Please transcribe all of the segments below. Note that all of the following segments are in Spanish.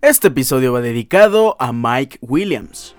Este episodio va dedicado a Mike Williams.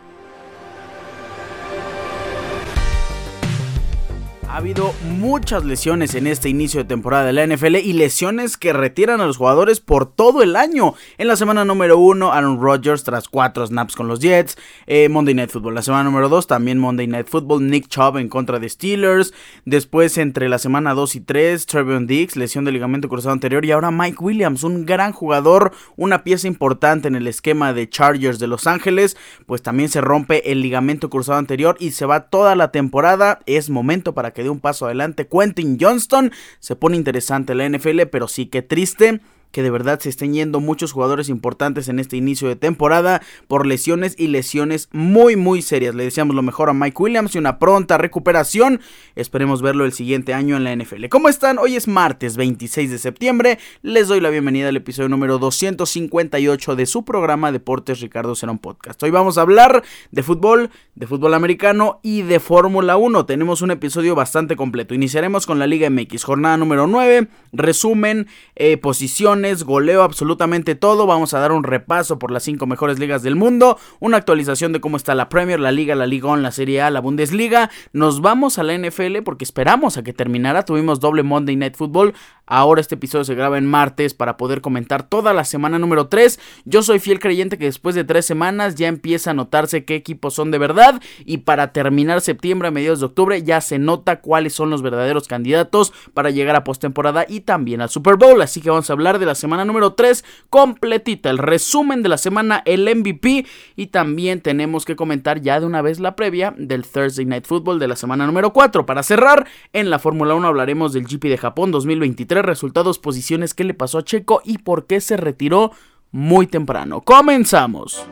Ha habido muchas lesiones en este inicio de temporada de la NFL y lesiones que retiran a los jugadores por todo el año. En la semana número 1, Aaron Rodgers tras 4 snaps con los Jets. Eh, Monday Night Football. La semana número 2, también Monday Night Football. Nick Chubb en contra de Steelers. Después, entre la semana 2 y 3, Trevion Dix, lesión de ligamento cruzado anterior. Y ahora Mike Williams, un gran jugador, una pieza importante en el esquema de Chargers de Los Ángeles. Pues también se rompe el ligamento cruzado anterior y se va toda la temporada. Es momento para que de un paso adelante. Quentin Johnston se pone interesante la NFL, pero sí que triste que de verdad se estén yendo muchos jugadores importantes en este inicio de temporada por lesiones y lesiones muy muy serias. Le deseamos lo mejor a Mike Williams y una pronta recuperación. Esperemos verlo el siguiente año en la NFL. ¿Cómo están? Hoy es martes 26 de septiembre. Les doy la bienvenida al episodio número 258 de su programa Deportes Ricardo Cerón Podcast. Hoy vamos a hablar de fútbol, de fútbol americano y de Fórmula 1. Tenemos un episodio bastante completo. Iniciaremos con la Liga MX, jornada número 9, resumen, eh, posición goleo absolutamente todo. Vamos a dar un repaso por las cinco mejores ligas del mundo, una actualización de cómo está la Premier, la Liga, la Liga la Serie A, la Bundesliga. Nos vamos a la NFL porque esperamos a que terminara. Tuvimos doble Monday Night Football. Ahora este episodio se graba en martes para poder comentar toda la semana número 3. Yo soy fiel creyente que después de tres semanas ya empieza a notarse qué equipos son de verdad. Y para terminar septiembre a mediados de octubre ya se nota cuáles son los verdaderos candidatos para llegar a postemporada y también al Super Bowl. Así que vamos a hablar de la semana número 3 completita. El resumen de la semana, el MVP. Y también tenemos que comentar ya de una vez la previa del Thursday Night Football de la semana número 4. Para cerrar, en la Fórmula 1 hablaremos del GP de Japón 2023 resultados, posiciones, qué le pasó a Checo y por qué se retiró muy temprano. Comenzamos.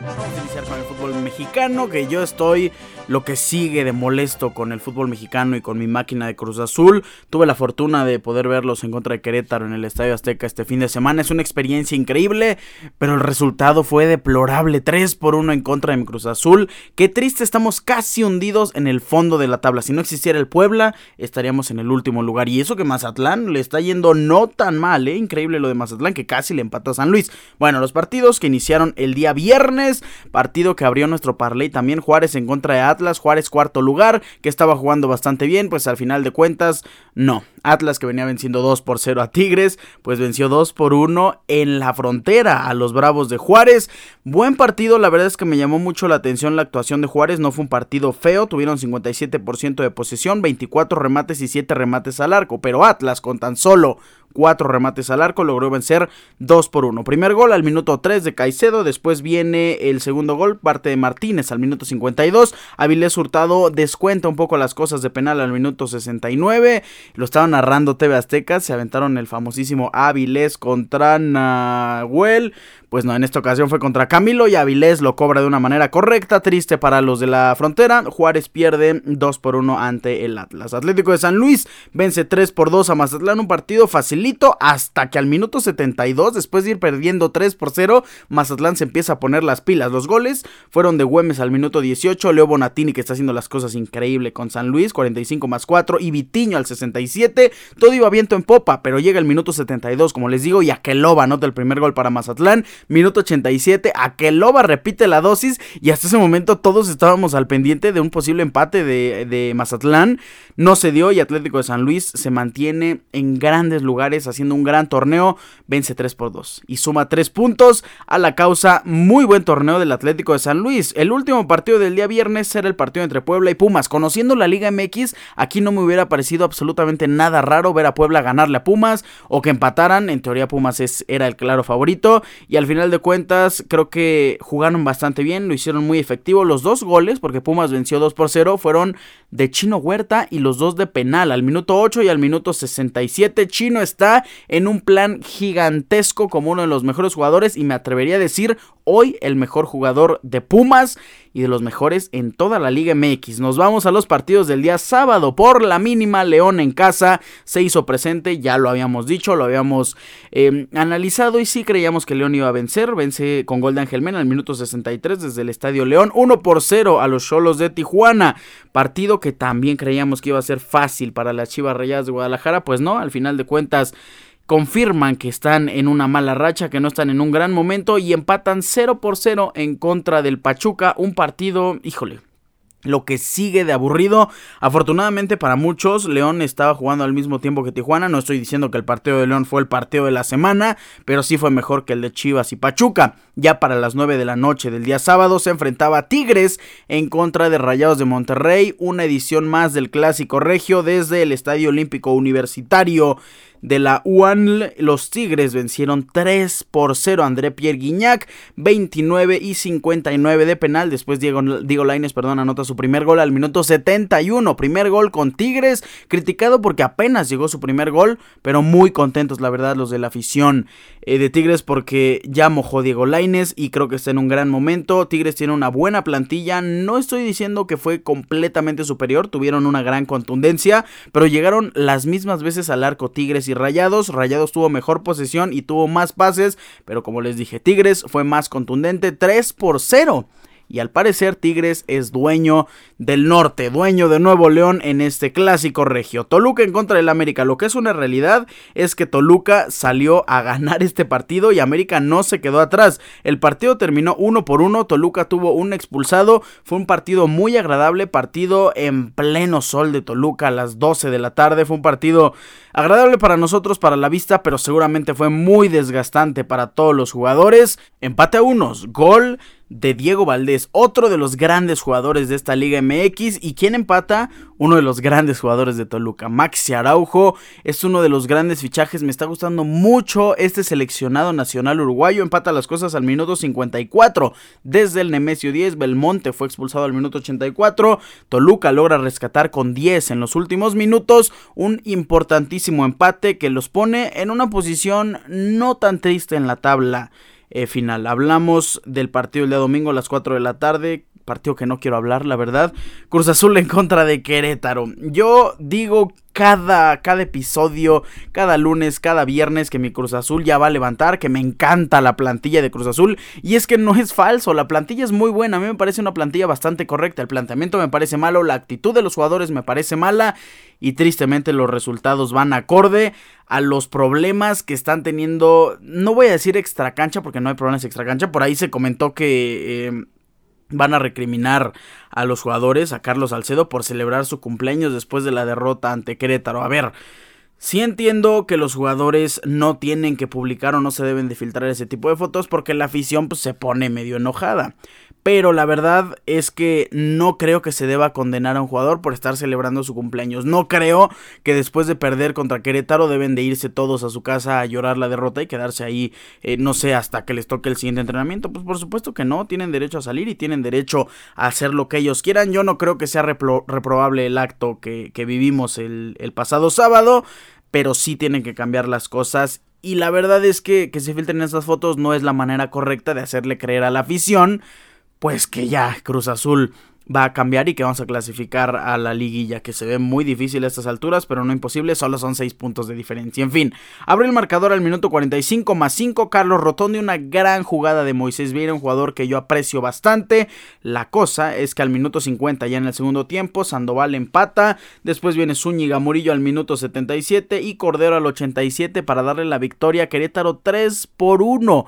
Vamos a iniciar con el fútbol mexicano, que yo estoy lo que sigue de molesto con el fútbol mexicano y con mi máquina de Cruz Azul. Tuve la fortuna de poder verlos en contra de Querétaro en el Estadio Azteca este fin de semana. Es una experiencia increíble, pero el resultado fue deplorable. 3 por 1 en contra de mi Cruz Azul. Qué triste, estamos casi hundidos en el fondo de la tabla. Si no existiera el Puebla, estaríamos en el último lugar. Y eso que Mazatlán le está yendo no tan mal, ¿eh? Increíble lo de Mazatlán, que casi le empató a San Luis. Bueno, los partidos que iniciaron el día viernes, partido que abrió nuestro parlay también Juárez en contra de Atlas, Juárez cuarto lugar, que estaba jugando bastante bien, pues al final de cuentas, no. Atlas que venía venciendo 2 por 0 a Tigres, pues venció 2 por 1 en la frontera a los Bravos de Juárez. Buen partido, la verdad es que me llamó mucho la atención la actuación de Juárez, no fue un partido feo, tuvieron 57% de posesión, 24 remates y 7 remates al arco, pero Atlas con tan solo cuatro remates al arco, logró vencer 2 por 1. Primer gol al minuto 3 de Caicedo, después viene el segundo gol, parte de Martínez al minuto 52. Avilés Hurtado descuenta un poco las cosas de penal al minuto 69. Lo estaban narrando TV Azteca, se aventaron el famosísimo Avilés contra Nahuel. Pues no, en esta ocasión fue contra Camilo y Avilés lo cobra de una manera correcta, triste para los de la frontera. Juárez pierde 2 por 1 ante el Atlas. Atlético de San Luis vence 3 por 2 a Mazatlán, un partido facilito hasta que al minuto 72, después de ir perdiendo 3 por 0, Mazatlán se empieza a poner las pilas. Los goles fueron de Güemes al minuto 18, Leo Bonatini que está haciendo las cosas increíble con San Luis, 45 más 4 y Vitiño al 67. Todo iba viento en popa, pero llega el minuto 72, como les digo, y Aqueloba anota el primer gol para Mazatlán. Minuto 87, Aqueloba repite la dosis y hasta ese momento todos estábamos al pendiente de un posible empate de, de Mazatlán. No se dio y Atlético de San Luis se mantiene en grandes lugares haciendo un gran torneo. Vence 3 por 2 y suma 3 puntos a la causa. Muy buen torneo del Atlético de San Luis. El último partido del día viernes era el partido entre Puebla y Pumas. Conociendo la Liga MX, aquí no me hubiera parecido absolutamente nada raro ver a Puebla ganarle a Pumas o que empataran. En teoría Pumas es, era el claro favorito y al final de cuentas creo que jugaron bastante bien, lo hicieron muy efectivo. Los dos goles, porque Pumas venció 2 por 0, fueron de Chino Huerta y los dos de penal. Al minuto 8 y al minuto 67, Chino está en un plan gigantesco como uno de los mejores jugadores y me atrevería a decir hoy el mejor jugador de Pumas y de los mejores en toda la Liga MX. Nos vamos a los partidos del día sábado por la mínima. León en casa se hizo presente, ya lo habíamos dicho, lo habíamos em, analizado y sí creíamos que León iba a vencer. Vence con gol de Ángel Mena al minuto 63 desde el Estadio León. 1 por 0 a los Cholos de Tijuana. Partido que también creíamos que iba a ser fácil para las Chivas Rayadas de Guadalajara. Pues no, al final de cuentas confirman que están en una mala racha, que no están en un gran momento y empatan 0 por 0 en contra del Pachuca, un partido, híjole, lo que sigue de aburrido. Afortunadamente para muchos, León estaba jugando al mismo tiempo que Tijuana. No estoy diciendo que el partido de León fue el partido de la semana, pero sí fue mejor que el de Chivas y Pachuca. Ya para las 9 de la noche del día sábado se enfrentaba Tigres en contra de Rayados de Monterrey, una edición más del clásico regio desde el Estadio Olímpico Universitario de la UAN, los Tigres vencieron 3 por 0 a André Pierre Guignac, 29 y 59 de penal. Después Diego, Diego Laines, perdón, anota su primer gol al minuto 71. Primer gol con Tigres, criticado porque apenas llegó su primer gol, pero muy contentos, la verdad, los de la afición eh, de Tigres porque ya mojó Diego Laines y creo que está en un gran momento. Tigres tiene una buena plantilla. No estoy diciendo que fue completamente superior, tuvieron una gran contundencia, pero llegaron las mismas veces al arco Tigres y Rayados. Rayados tuvo mejor posesión y tuvo más pases, pero como les dije, Tigres fue más contundente, 3 por 0 y al parecer Tigres es dueño del norte, dueño de Nuevo León en este clásico regio. Toluca en contra del América. Lo que es una realidad es que Toluca salió a ganar este partido y América no se quedó atrás. El partido terminó uno por uno. Toluca tuvo un expulsado. Fue un partido muy agradable, partido en pleno sol de Toluca a las 12 de la tarde. Fue un partido agradable para nosotros, para la vista, pero seguramente fue muy desgastante para todos los jugadores. Empate a unos, gol de Diego Valdés, otro de los grandes jugadores de esta Liga MX. ¿Y quién empata? Uno de los grandes jugadores de Toluca, Maxi Araujo. Es uno de los grandes fichajes, me está gustando mucho este seleccionado nacional uruguayo. Empata las cosas al minuto 54. Desde el Nemesio 10, Belmonte fue expulsado al minuto 84. Toluca logra rescatar con 10 en los últimos minutos. Un importantísimo empate que los pone en una posición no tan triste en la tabla. Eh, final. Hablamos del partido el día domingo a las 4 de la tarde. Partido que no quiero hablar, la verdad. Cruz Azul en contra de Querétaro. Yo digo cada, cada episodio, cada lunes, cada viernes que mi Cruz Azul ya va a levantar, que me encanta la plantilla de Cruz Azul. Y es que no es falso, la plantilla es muy buena, a mí me parece una plantilla bastante correcta, el planteamiento me parece malo, la actitud de los jugadores me parece mala y tristemente los resultados van acorde a los problemas que están teniendo, no voy a decir extra cancha porque no hay problemas extra cancha, por ahí se comentó que... Eh, van a recriminar a los jugadores, a Carlos Salcedo, por celebrar su cumpleaños después de la derrota ante Querétaro. A ver, Sí entiendo que los jugadores no tienen que publicar o no se deben de filtrar ese tipo de fotos porque la afición pues, se pone medio enojada. Pero la verdad es que no creo que se deba condenar a un jugador por estar celebrando su cumpleaños. No creo que después de perder contra Querétaro deben de irse todos a su casa a llorar la derrota y quedarse ahí, eh, no sé, hasta que les toque el siguiente entrenamiento. Pues por supuesto que no, tienen derecho a salir y tienen derecho a hacer lo que ellos quieran. Yo no creo que sea reprobable el acto que, vivimos el, el pasado sábado pero sí tienen que cambiar las cosas. Y la verdad es que que se filtren esas fotos no es la manera correcta de hacerle creer a la afición, pues que ya Cruz Azul va a cambiar y que vamos a clasificar a la liguilla, que se ve muy difícil a estas alturas, pero no imposible, solo son 6 puntos de diferencia. En fin, abre el marcador al minuto 45 más 5, Carlos Rotondi, una gran jugada de Moisés Vieira, un jugador que yo aprecio bastante. La cosa es que al minuto 50, ya en el segundo tiempo, Sandoval empata, después viene Zúñiga Murillo al minuto 77 y Cordero al 87 para darle la victoria a Querétaro 3 por 1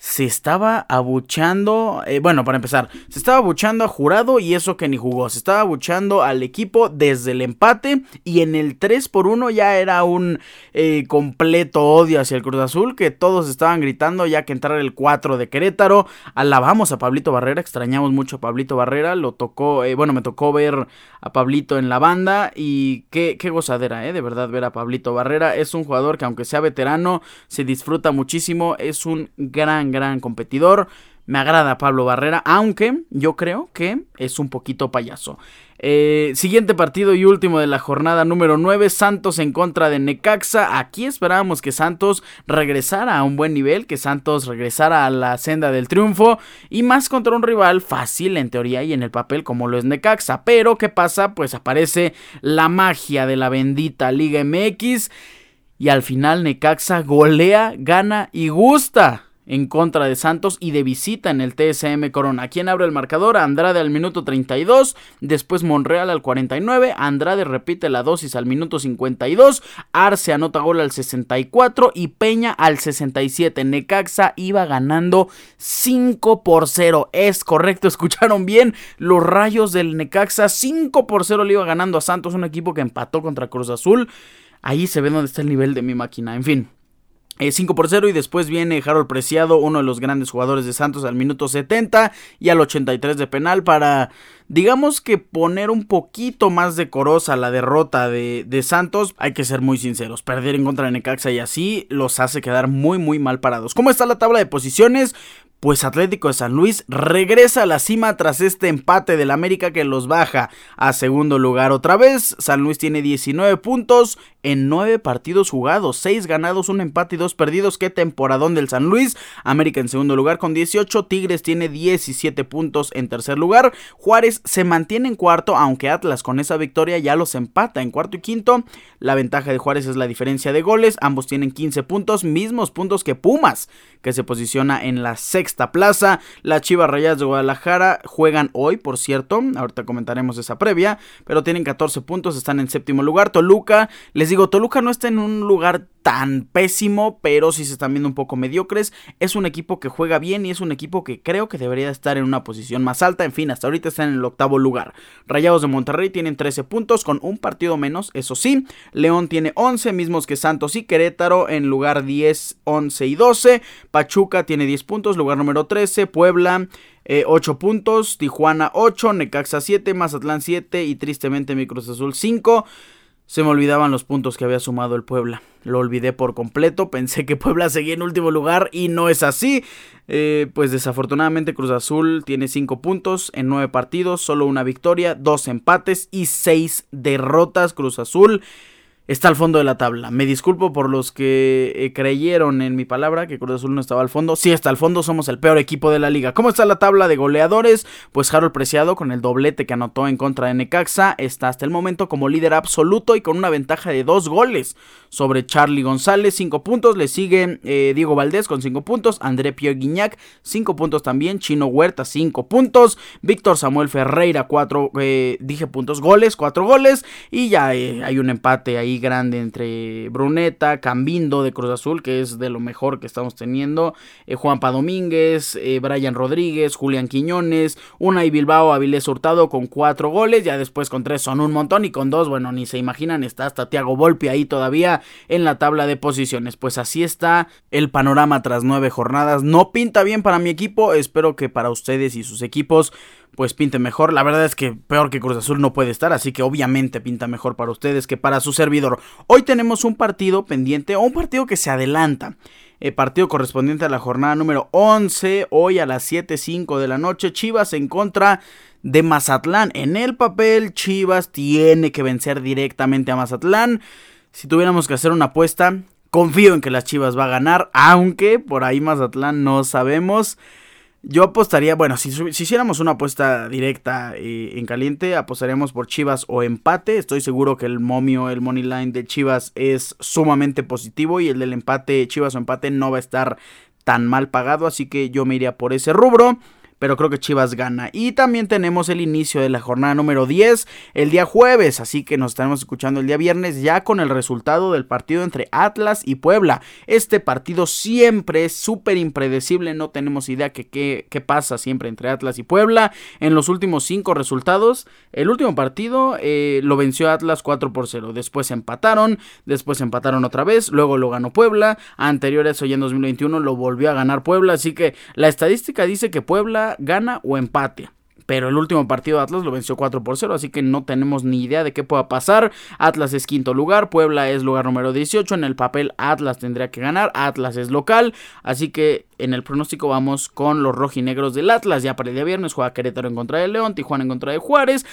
se estaba abuchando, eh, bueno, para empezar, se estaba abuchando a Jurado y eso que ni jugó, se estaba abuchando al equipo desde el empate y en el 3 por 1 ya era un eh, completo odio hacia el Cruz Azul que todos estaban gritando ya que entrar el 4 de Querétaro, alabamos a Pablito Barrera, extrañamos mucho a Pablito Barrera, lo tocó, eh, bueno, me tocó ver a Pablito en la banda y qué, qué gozadera, eh, de verdad ver a Pablito Barrera, es un jugador que aunque sea veterano, se disfruta muchísimo, es un gran gran competidor. Me agrada Pablo Barrera, aunque yo creo que es un poquito payaso. Eh, siguiente partido y último de la jornada número 9, Santos en contra de Necaxa. Aquí esperábamos que Santos regresara a un buen nivel, que Santos regresara a la senda del triunfo y más contra un rival fácil en teoría y en el papel como lo es Necaxa. Pero ¿qué pasa? Pues aparece la magia de la bendita Liga MX y al final Necaxa golea, gana y gusta en contra de Santos y de visita en el TSM Corona. ¿Quién abre el marcador? Andrade al minuto 32, después Monreal al 49, Andrade repite la dosis al minuto 52, Arce anota gol al 64 y Peña al 67. Necaxa iba ganando 5 por 0. Es correcto, escucharon bien los rayos del Necaxa. 5 por 0 le iba ganando a Santos, un equipo que empató contra Cruz Azul. Ahí se ve dónde está el nivel de mi máquina. En fin, 5 eh, por 0 y después viene Harold Preciado, uno de los grandes jugadores de Santos al minuto 70 y al 83 de penal para, digamos que poner un poquito más decorosa la derrota de, de, Santos. Hay que ser muy sinceros, perder en contra de Necaxa y así los hace quedar muy muy mal parados. ¿Cómo está la tabla de posiciones? Pues Atlético de San Luis regresa a la cima tras este empate del América que los baja a segundo lugar otra vez. San Luis tiene 19 puntos en 9 partidos jugados, 6 ganados, un empate y 2 perdidos. Qué temporadón del San Luis. América en segundo lugar con 18, Tigres tiene 17 puntos en tercer lugar. Juárez se mantiene en cuarto, aunque Atlas con esa victoria ya los empata en cuarto y quinto. La ventaja de Juárez es la diferencia de goles, ambos tienen 15 puntos, mismos puntos que Pumas, que se posiciona en la sexta esta plaza. Las Chivas Rayadas de Guadalajara juegan hoy, por cierto. Ahorita comentaremos esa previa. Pero tienen 14 puntos, están en séptimo lugar. Toluca, les digo, Toluca no está en un lugar tan pésimo, pero si se están viendo un poco mediocres. Es un equipo que juega bien y es un equipo que creo que debería estar en una posición más alta. En fin, hasta ahorita están en el octavo lugar. Rayados de Monterrey tienen 13 puntos con un partido menos, eso sí. León tiene 11, mismos que Santos y Querétaro en lugar 10, 11 y 12. Pachuca tiene 10 puntos, lugar número 13. Puebla 8 eh, puntos, Tijuana 8, Necaxa 7, Mazatlán 7 y tristemente mi Cruz Azul 5. Se me olvidaban los puntos que había sumado el Puebla. Lo olvidé por completo. Pensé que Puebla seguía en último lugar y no es así. Eh, pues desafortunadamente Cruz Azul tiene 5 puntos en 9 partidos, solo una victoria, 2 empates y 6 derrotas. Cruz Azul está al fondo de la tabla. Me disculpo por los que eh, creyeron en mi palabra que Cruz Azul no estaba al fondo. Sí está al fondo, somos el peor equipo de la liga. ¿Cómo está la tabla de goleadores? Pues Harold Preciado con el doblete que anotó en contra de Necaxa está hasta el momento como líder absoluto y con una ventaja de dos goles sobre Charlie González, 5 puntos. Le sigue eh, Diego Valdés con 5 puntos, André Pierre Guignac 5 puntos también, Chino Huerta 5 puntos, Víctor Samuel Ferreira 4, eh, dije puntos, goles, 4 goles y ya hay un empate ahí grande entre Bruneta, Cambindo de Cruz Azul, que es de lo mejor que estamos teniendo, eh, Juanpa Domínguez, eh, Brian Rodríguez, Julián Quiñones, una y Bilbao Avilés Hurtado con cuatro goles, ya después con tres son un montón y con dos, bueno, ni se imaginan, está hasta Tiago Volpi ahí todavía en la tabla de posiciones. Pues así está el panorama tras nueve jornadas. No pinta bien para mi equipo, espero que para ustedes y sus equipos pues pinte mejor. La verdad es que peor que Cruz Azul no puede estar, así que obviamente pinta mejor para ustedes que para su servidor. Hoy tenemos un partido pendiente o un partido que se adelanta. El partido correspondiente a la jornada número 11, hoy a las 7.05 de la noche, Chivas en contra de Mazatlán. En el papel, Chivas tiene que vencer directamente a Mazatlán. Si tuviéramos que hacer una apuesta, confío en que las Chivas va a ganar, aunque por ahí Mazatlán no sabemos. Yo apostaría, bueno, si, hiciéramos una apuesta directa eh, en caliente, apostaríamos por Chivas o empate. Estoy seguro que el momio, el money line de Chivas es sumamente positivo y el del empate, Chivas o empate, no va a estar tan mal pagado. Así que yo me iría por ese rubro pero creo que Chivas gana. Y también tenemos el inicio de la jornada número 10 el día jueves, así que nos estaremos escuchando el día viernes ya con el resultado del partido entre Atlas y Puebla. Este partido siempre es súper impredecible, no tenemos idea que qué pasa siempre entre Atlas y Puebla. En los últimos cinco resultados, el último partido eh, lo venció Atlas 4 por 0, después empataron, después empataron otra vez, luego lo ganó Puebla, anterior a eso ya en 2021 lo volvió a ganar Puebla, así que la estadística dice que Puebla gana o empate. pero el último partido de Atlas lo venció 4 por 0, así que no tenemos ni idea de qué pueda pasar. Atlas es quinto lugar, Puebla es lugar número 18, en el papel Atlas tendría que ganar, Atlas es local, así que en el pronóstico vamos con los rojinegros del Atlas, ya para el día viernes juega Querétaro en contra de León, Tijuana en contra de Juárez.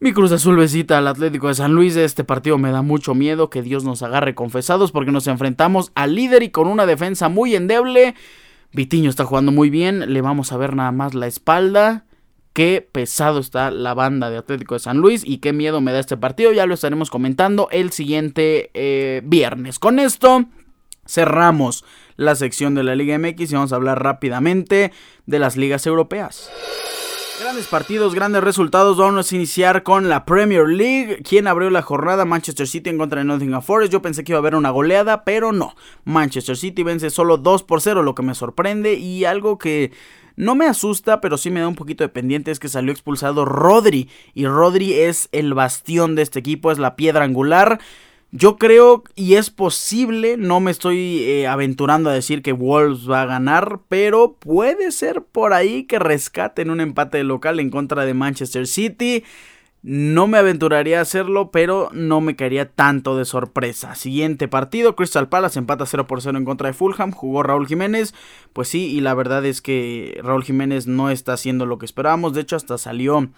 Mi Cruz Azul visita al Atlético de San Luis. Este partido me da mucho miedo. Que Dios nos agarre confesados porque nos enfrentamos al líder y con una defensa muy endeble. Vitiño está jugando muy bien. Le vamos a ver nada más la espalda qué pesado está la banda de Atlético de San Luis y qué miedo me da este partido. Ya lo estaremos comentando el siguiente eh, viernes. Con esto cerramos la sección de la Liga MX y vamos a hablar rápidamente de las ligas europeas. Grandes partidos, grandes resultados. Vamos a iniciar con la Premier League. ¿Quién abrió la jornada? Manchester City en contra de Nottingham Forest. Yo pensé que iba a haber una goleada, pero no. Manchester City vence solo 2 por 0, lo que me sorprende y algo que no me asusta, pero sí me da un poquito de pendiente es que salió expulsado Rodri. Y Rodri es el bastión de este equipo, es la piedra angular. Yo creo y es posible, no me estoy eh, aventurando a decir que Wolves va a ganar, pero puede ser por ahí que rescaten un empate local en contra de Manchester City. No me aventuraría a hacerlo, pero no me caería tanto de sorpresa. Siguiente partido, Crystal Palace empata 0 por 0 en contra de Fulham, jugó Raúl Jiménez, pues sí, y la verdad es que Raúl Jiménez no está haciendo lo que esperábamos, de hecho hasta salió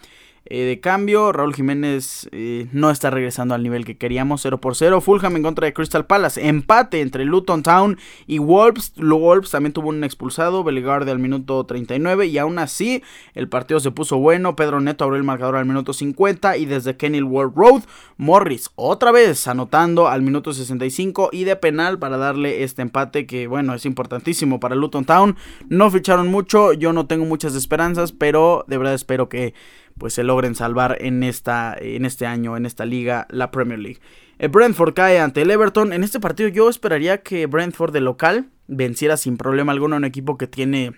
eh, de cambio, Raúl Jiménez eh, no está regresando al nivel que queríamos, 0 por 0. Fulham en contra de Crystal Palace. Empate entre Luton Town y Wolves. Wolves también tuvo un expulsado, Bellegarde al minuto 39. Y aún así, el partido se puso bueno. Pedro Neto abrió el marcador al minuto 50. Y desde Kenilworth Road, Morris otra vez anotando al minuto 65. Y de penal para darle este empate que, bueno, es importantísimo para Luton Town. No ficharon mucho, yo no tengo muchas esperanzas, pero de verdad espero que pues se logren salvar en, esta, en este año, en esta liga, la Premier League. El Brentford cae ante el Everton. En este partido yo esperaría que Brentford de local venciera sin problema alguno a un equipo que tiene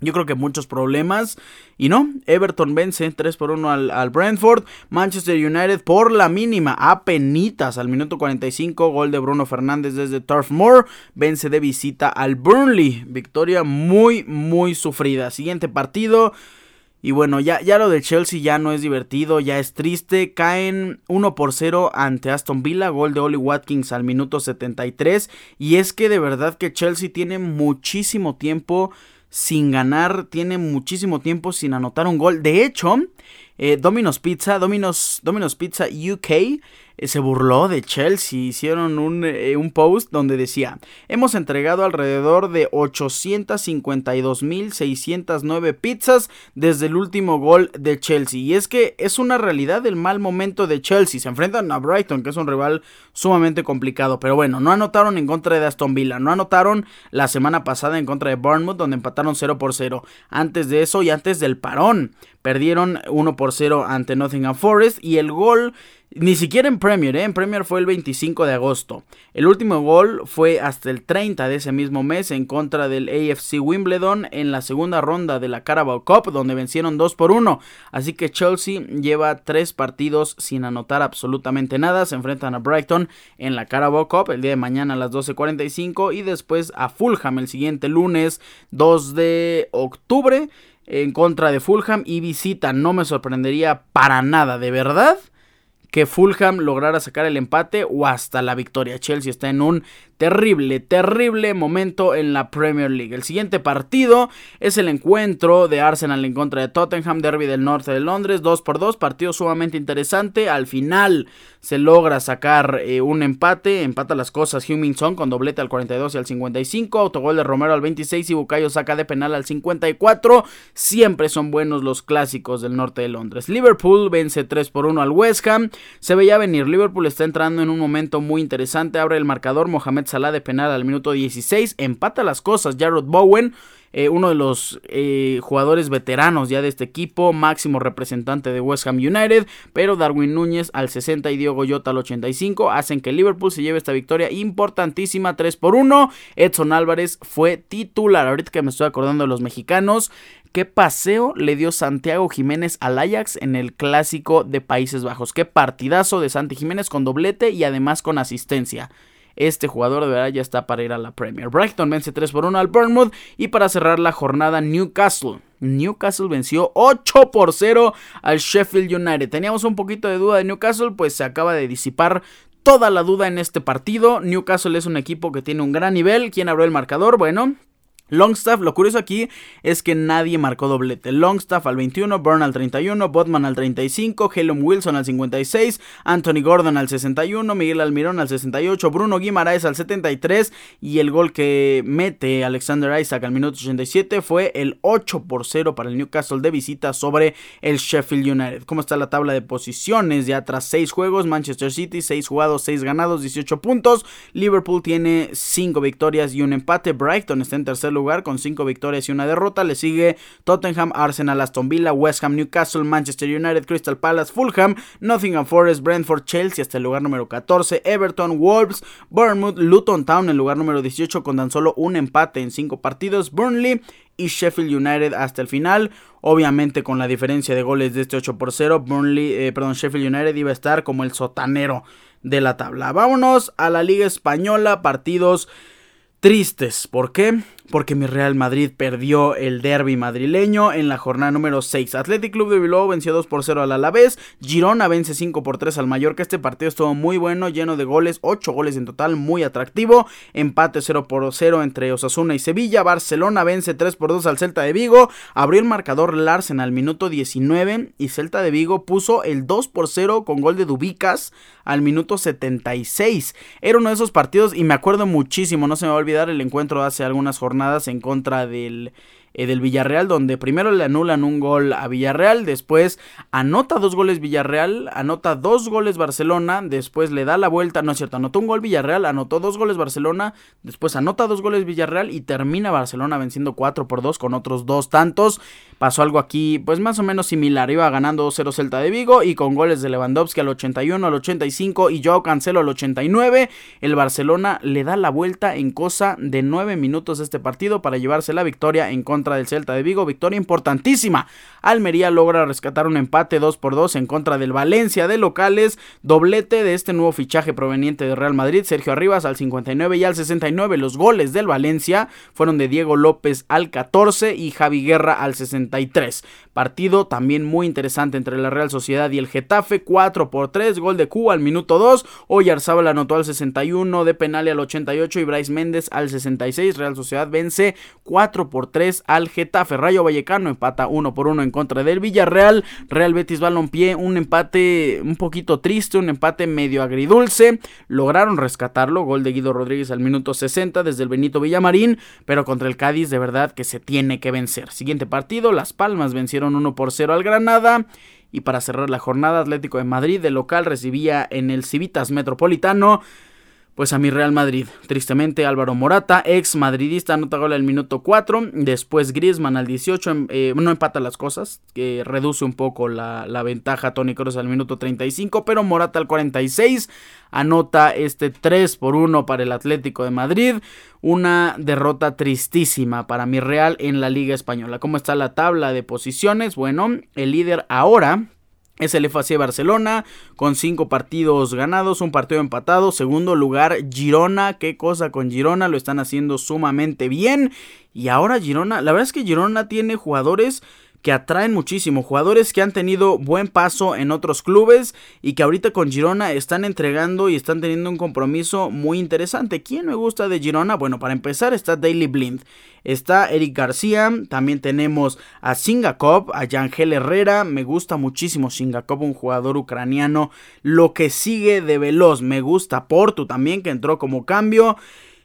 yo creo que muchos problemas. Y no, Everton vence 3 por 1 al, al, Brentford. Manchester United por la mínima, a penitas al minuto 45. Gol de Bruno Fernández desde Turf Moor. Vence de visita al Burnley. Victoria muy, muy sufrida. Siguiente partido. Y bueno, ya, ya lo de Chelsea ya no es divertido, ya es triste. Caen 1 por 0 ante Aston Villa, gol de Oli Watkins al minuto 73. Y es que de verdad que Chelsea tiene muchísimo tiempo sin ganar, tiene muchísimo tiempo sin anotar un gol. De hecho, eh, Domino's Pizza, Domino's, Domino's Pizza UK se burló de Chelsea. Hicieron un, eh, un, post donde decía, hemos entregado alrededor de 852.609 pizzas desde el último gol de Chelsea. Y es que es una realidad el mal momento de Chelsea. Se enfrentan a Brighton, que es un rival sumamente complicado. Pero bueno, no anotaron en contra de Aston Villa. No anotaron la semana pasada en contra de Bournemouth, donde empataron 0 por 0. Antes de eso y antes del parón. Perdieron 1 por 0 ante Nottingham Forest y el gol ni siquiera en Premier, ¿eh? en Premier fue el 25 de agosto. El último gol fue hasta el 30 de ese mismo mes en contra del AFC Wimbledon en la segunda ronda de la Carabao Cup donde vencieron 2 por 1. Así que Chelsea lleva 3 partidos sin anotar absolutamente nada. Se enfrentan a Brighton en la Carabao Cup el día de mañana a las 12.45 y después a Fulham el siguiente lunes 2 de octubre en contra de Fulham y visita. No me sorprendería para nada, de verdad que Fulham lograra sacar el empate o hasta la victoria. Chelsea está en un terrible, terrible momento en la Premier League. El siguiente partido es el encuentro de Arsenal en contra de Tottenham, Derby del norte de Londres, 2 por 2, partido sumamente interesante. Al final se logra sacar eh, un empate, empata las cosas Huminson con doblete al 42 y al 55, autogol de Romero al 26 y Bucayo saca de penal al 54. Siempre son buenos los clásicos del norte de Londres. Liverpool vence 3 por 1 al West Ham. Se veía venir, Liverpool está entrando en un momento muy interesante, abre el marcador Mohamed Salah de penal al minuto 16, empata las cosas Jared Bowen, eh, uno de los eh, jugadores veteranos ya de este equipo, máximo representante de West Ham United, pero Darwin Núñez al 60 y Diego Goyota al 85 hacen que Liverpool se lleve esta victoria importantísima 3 por 1. Edson Álvarez fue titular, ahorita que me estoy acordando de los mexicanos, qué paseo le dio Santiago Jiménez al Ajax en el clásico de Países Bajos, qué partidazo de Santi Jiménez con doblete y además con asistencia. Este jugador de verdad ya está para ir a la Premier. Brighton vence 3 por 1 al Bournemouth y para cerrar la jornada Newcastle. Newcastle venció 8 por 0 al Sheffield United. Teníamos un poquito de duda de Newcastle, pues se acaba de disipar toda la duda en este partido. Newcastle es un equipo que tiene un gran nivel. ¿Quién abrió el marcador? Bueno, Longstaff, lo curioso aquí es que nadie marcó doblete. Longstaff al 21, Burn al 31, Botman al 35, Helen Wilson al 56, Anthony Gordon al 61, Miguel Almirón al 68, Bruno Guimaraes al 73 y el gol que mete Alexander Isaac al minuto 87 fue el 8 por 0 para el Newcastle de visita sobre el Sheffield United. ¿Cómo está la tabla de posiciones? Ya tras 6 juegos, Manchester City 6 jugados, 6 ganados, 18 puntos. Liverpool tiene 5 victorias y un empate. Brighton está en tercer lugar con 5 victorias y una derrota. Le sigue Tottenham, Arsenal, Aston Villa, West Ham, Newcastle, Manchester United, Crystal Palace, Fulham, Nottingham Forest, Brentford, Chelsea hasta el lugar número 14, Everton, Wolves, Bournemouth, Luton Town en el lugar número 18 con tan solo un empate en 5 partidos, Burnley y Sheffield United hasta el final. Obviamente con la diferencia de goles de este 8 por 0, Burnley, eh, perdón, Sheffield United iba a estar como el sotanero de la tabla. Vámonos a la Liga Española, partidos tristes. ¿Por qué? Porque mi Real Madrid perdió el derby madrileño en la jornada número 6. Athletic Club de Bilbao venció 2 por 0 al Alavés, Girona vence 5 por 3 al Mallorca. Este partido estuvo muy bueno, lleno de goles, 8 goles en total, muy atractivo. Empate 0 por 0 entre Osasuna y Sevilla. Barcelona vence 3 por 2 al Celta de Vigo. Abrió el marcador Larsen al minuto 19 y Celta de Vigo puso el 2 por 0 con gol de Dubicas al minuto 76. Era uno de esos partidos y me acuerdo muchísimo, no se me va a olvidar el encuentro hace algunas jornadas en contra del eh, del Villarreal, donde primero le anulan un gol a Villarreal, después anota dos goles Villarreal, anota dos goles Barcelona, después le da la vuelta, no es cierto, anotó un gol Villarreal, anotó dos goles Barcelona, después anota dos goles Villarreal y termina Barcelona venciendo 4 por 2 con otros dos tantos. Pasó algo aquí, pues más o menos similar, iba ganando 2-0 Celta de Vigo y con goles de Lewandowski al 81, al 85 y Joao Cancelo al 89, el Barcelona le da la vuelta en cosa de 9 minutos de este partido para llevarse la victoria en contra del Celta de Vigo, victoria importantísima. Almería logra rescatar un empate 2 por 2 en contra del Valencia de locales, doblete de este nuevo fichaje proveniente de Real Madrid, Sergio Arribas al 59 y al 69. Los goles del Valencia fueron de Diego López al 14 y Javi Guerra al 63. Partido también muy interesante entre la Real Sociedad y el Getafe, 4 por 3, gol de Cuba al minuto 2, Oyarzábal anotó al 61, de penal al 88 y Bryce Méndez al 66. Real Sociedad vence 4 por 3 a al Getafe. Vallecano empata uno por uno en contra del Villarreal. Real Betis Balompié, un empate un poquito triste, un empate medio agridulce. Lograron rescatarlo, gol de Guido Rodríguez al minuto 60 desde el Benito Villamarín, pero contra el Cádiz de verdad que se tiene que vencer. Siguiente partido, Las Palmas vencieron 1 por 0 al Granada. Y para cerrar la jornada, Atlético de Madrid de local recibía en el Civitas Metropolitano pues a mi Real Madrid. Tristemente Álvaro Morata, ex madridista, anota gol al minuto 4. Después Griezmann al 18, eh, no empata las cosas, que reduce un poco la, la ventaja Tony Kroos al minuto 35, pero Morata al 46 anota este 3 por 1 para el Atlético de Madrid. Una derrota tristísima para mi Real en la Liga Española. ¿Cómo está la tabla de posiciones? Bueno, el líder ahora es el Barcelona con cinco partidos ganados, un partido empatado. Segundo lugar, Girona. Qué cosa con Girona, lo están haciendo sumamente bien. Y ahora Girona, la verdad es que Girona tiene jugadores que atraen muchísimo, jugadores que han tenido buen paso en otros clubes y que ahorita con Girona están entregando y están teniendo un compromiso muy interesante. ¿Quién me gusta de Girona? Bueno, para empezar está Daily Blind, está Eric García, también tenemos a Singakov, a Yangel Herrera, me gusta muchísimo Singakov, un jugador ucraniano, lo que sigue de veloz, me gusta Porto también que entró como cambio.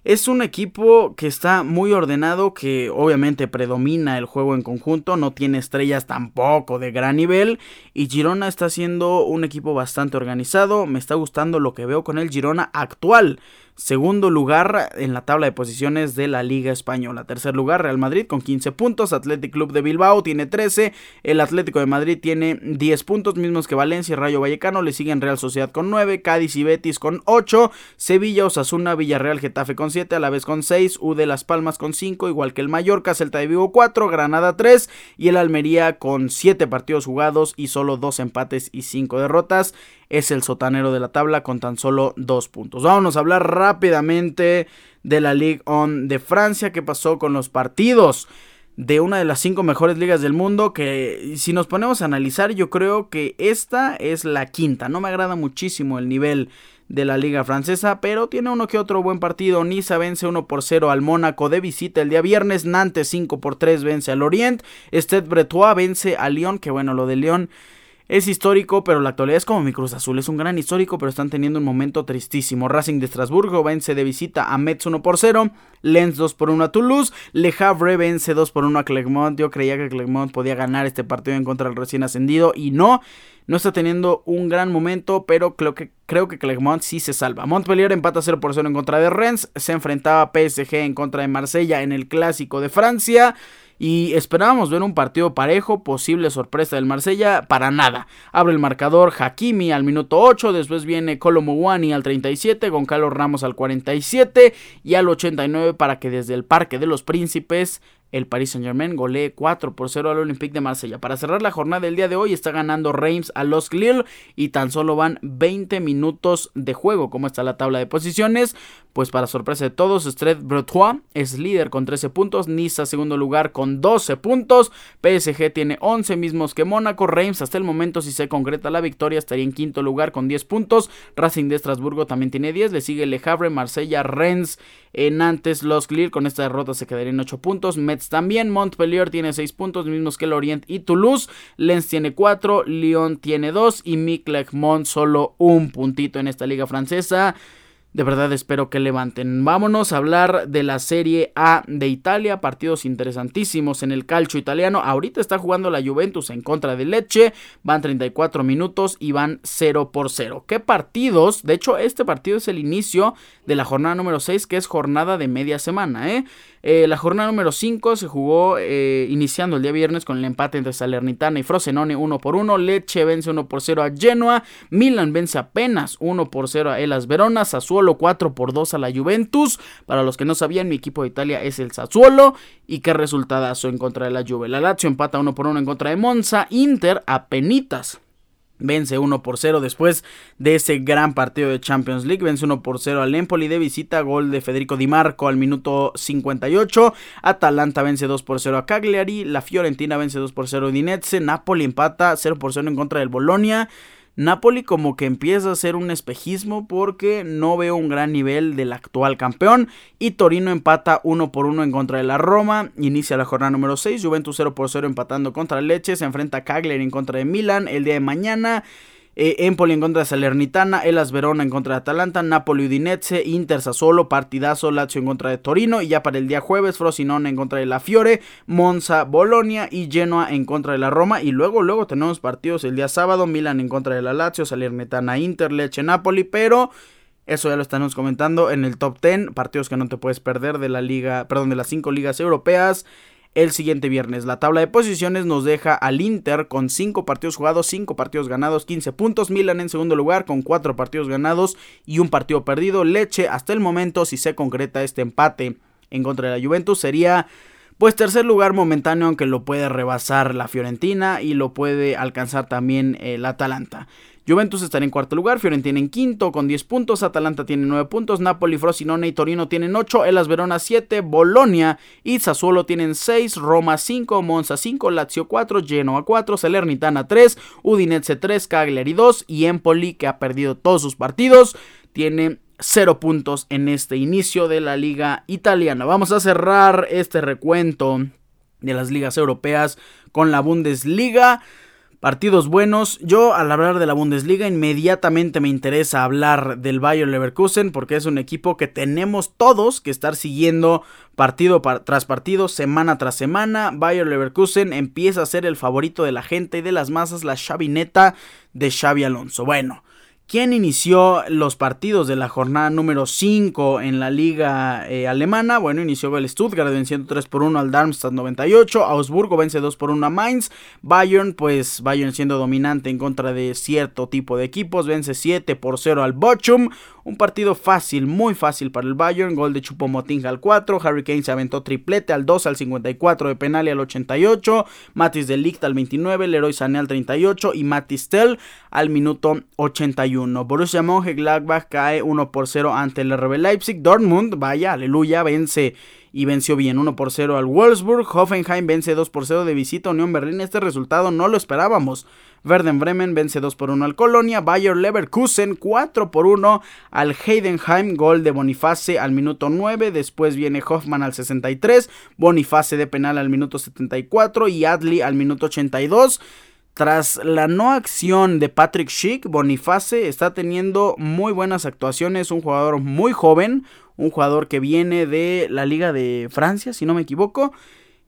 Es un equipo que está muy ordenado, que obviamente predomina el juego en conjunto, no tiene estrellas tampoco de gran nivel y Girona está siendo un equipo bastante organizado, me está gustando lo que veo con el Girona actual. Segundo lugar en la tabla de posiciones de la Liga Española. Tercer lugar, Real Madrid con 15 puntos. Athletic Club de Bilbao tiene 13. El Atlético de Madrid tiene 10 puntos, mismos que Valencia y Rayo Vallecano. Le siguen Real Sociedad con 9. Cádiz y Betis con 8. Sevilla, Osasuna, Villarreal, Getafe con 7. A la vez con 6. U de Las Palmas con 5. Igual que el Mallorca, Celta de Vigo 4. Granada 3. Y el Almería con 7 partidos jugados y solo 2 empates y 5 derrotas. Es el sotanero de la tabla con tan solo dos puntos. Vamos a hablar rápidamente de la Ligue 1 de Francia, que pasó con los partidos de una de las cinco mejores ligas del mundo que si nos ponemos a analizar yo creo que esta es la quinta. No me agrada muchísimo el nivel de la liga francesa, pero tiene uno que otro buen partido. Niza vence 1 por 0 al Mónaco de visita el día viernes. Nantes 5 por 3 vence al Orient. Stade Bretois vence a Lyon, que bueno, lo de Lyon es histórico, pero la actualidad es como mi Cruz Azul. Es un gran histórico, pero están teniendo un momento tristísimo. Racing de Estrasburgo vence de visita a Metz 1 por 0. Lens 2 por 1 a Toulouse. Le Havre vence 2 por 1 a Clermont. Yo creía que Clermont podía ganar este partido en contra del recién ascendido y no. No está teniendo un gran momento, pero creo que, creo que Clermont sí se salva. Montpellier empata 0 por 0 en contra de Rennes. Se enfrentaba PSG en contra de Marsella en el clásico de Francia. Y esperábamos ver un partido parejo, posible sorpresa del Marsella, para nada. Abre el marcador Hakimi al minuto 8, después viene Colomowani al 37, Goncalo Ramos al 47 y al 89 para que desde el Parque de los Príncipes el Paris Saint Germain golee 4 por 0 al Olympique de Marsella. Para cerrar la jornada del día de hoy está ganando Reims a los Lille y tan solo van 20 minutos de juego. ¿Cómo está la tabla de posiciones? Pues para sorpresa de todos, Stade Bretois es líder con 13 puntos, Niza segundo lugar con 12 puntos, PSG tiene 11 mismos que Mónaco, Reims hasta el momento si se concreta la victoria estaría en quinto lugar con 10 puntos, Racing de Estrasburgo también tiene 10, le sigue Le Havre, Marsella, Rennes, Nantes, Los Lille, con esta derrota se quedaría en 8 puntos, Metz también, Montpellier tiene 6 puntos, mismos que Lorient y Toulouse, Lens tiene 4, Lyon tiene 2 y Mick solo un puntito en esta liga francesa. De verdad espero que levanten. Vámonos a hablar de la Serie A de Italia. Partidos interesantísimos en el calcio italiano. Ahorita está jugando la Juventus en contra de Lecce. Van 34 minutos y van 0 por 0. ¿Qué partidos? De hecho, este partido es el inicio de la jornada número 6, que es jornada de media semana. ¿eh? Eh, la jornada número 5 se jugó eh, iniciando el día viernes con el empate entre Salernitana y Frosinone 1 por 1. Lecce vence 1 por 0 a Genoa. Milan vence apenas 1 por 0 a Elas Verona. Sassuolo 4 por 2 a la Juventus. Para los que no sabían, mi equipo de Italia es el Sassuolo. Y qué resultadazo en contra de la Juve. La Lazio empata 1 por 1 en contra de Monza. Inter a penitas Vence 1 por 0 después de ese gran partido de Champions League. Vence 1 por 0 al Empoli de visita. Gol de Federico Di Marco al minuto 58. Atalanta vence 2 por 0 a Cagliari. La Fiorentina vence 2 por 0 a Dinetze. Napoli empata 0 por 0 en contra del Bolonia. Napoli como que empieza a ser un espejismo porque no veo un gran nivel del actual campeón y Torino empata 1 por 1 en contra de la Roma, inicia la jornada número 6, Juventus 0 por 0 empatando contra Leche, se enfrenta a Cagliari en contra de Milan el día de mañana eh, Empoli en contra de Salernitana, Elas Verona en contra de Atalanta, Napoli Udinese, Inter Sassuolo, partidazo Lazio en contra de Torino y ya para el día jueves Frosinone en contra de la Fiore, Monza, Bolonia y Genoa en contra de la Roma y luego luego tenemos partidos el día sábado, Milan en contra de la Lazio, Salernitana, Inter, Leche, Napoli, pero eso ya lo estamos comentando en el top 10, partidos que no te puedes perder de la liga, perdón, de las cinco ligas europeas el siguiente viernes. La tabla de posiciones nos deja al Inter con 5 partidos jugados, 5 partidos ganados, 15 puntos. Milan en segundo lugar con 4 partidos ganados y un partido perdido. Leche hasta el momento, si se concreta este empate en contra de la Juventus, sería pues tercer lugar momentáneo, aunque lo puede rebasar la Fiorentina y lo puede alcanzar también el Atalanta. Juventus estará en cuarto lugar, Fiorentina en quinto con 10 puntos, Atalanta tiene 9 puntos, Napoli, Frosinone y Torino tienen 8, Elas Verona 7, Bolonia y Sassuolo tienen 6, Roma 5, Monza 5, Lazio 4, Genoa 4, Salernitana 3, Udinese 3, Cagliari 2 y Empoli que ha perdido todos sus partidos tiene 0 puntos en este inicio de la liga italiana. Vamos a cerrar este recuento de las ligas europeas con la Bundesliga. Partidos buenos. Yo al hablar de la Bundesliga inmediatamente me interesa hablar del Bayern Leverkusen porque es un equipo que tenemos todos que estar siguiendo partido tras partido, semana tras semana. Bayern Leverkusen empieza a ser el favorito de la gente y de las masas, la chavineta de Xavi Alonso. Bueno, ¿Quién inició los partidos de la jornada número 5 en la liga eh, alemana? Bueno, inició el Stuttgart venciendo 3 por 1 al Darmstadt 98, Augsburgo vence 2 por 1 a Mainz, Bayern, pues Bayern siendo dominante en contra de cierto tipo de equipos, vence 7 por 0 al Bochum, Un partido fácil, muy fácil para el Bayern. Gol de Chupomoting al 4. Harry Kane se aventó triplete al 2, al 54 de penal al 88. Matis de Ligt al 29. Leroy Sané al 38. Y Matis Tell al minuto 81. Borussia Mönchengladbach cae 1 por 0 ante el RB Leipzig. Dortmund, vaya, aleluya, vence y venció bien 1 por 0 al Wolfsburg. Hoffenheim vence 2 por 0 de visita a Unión Berlín. Este resultado no lo esperábamos. Verden Bremen vence 2 por 1 al Colonia. Bayer Leverkusen 4 por 1 al Heidenheim. Gol de Boniface al minuto 9. Después viene Hoffman al 63. Boniface de penal al minuto 74. Y Adli al minuto 82. Tras la no acción de Patrick Schick, Boniface está teniendo muy buenas actuaciones, un jugador muy joven, un jugador que viene de la Liga de Francia, si no me equivoco,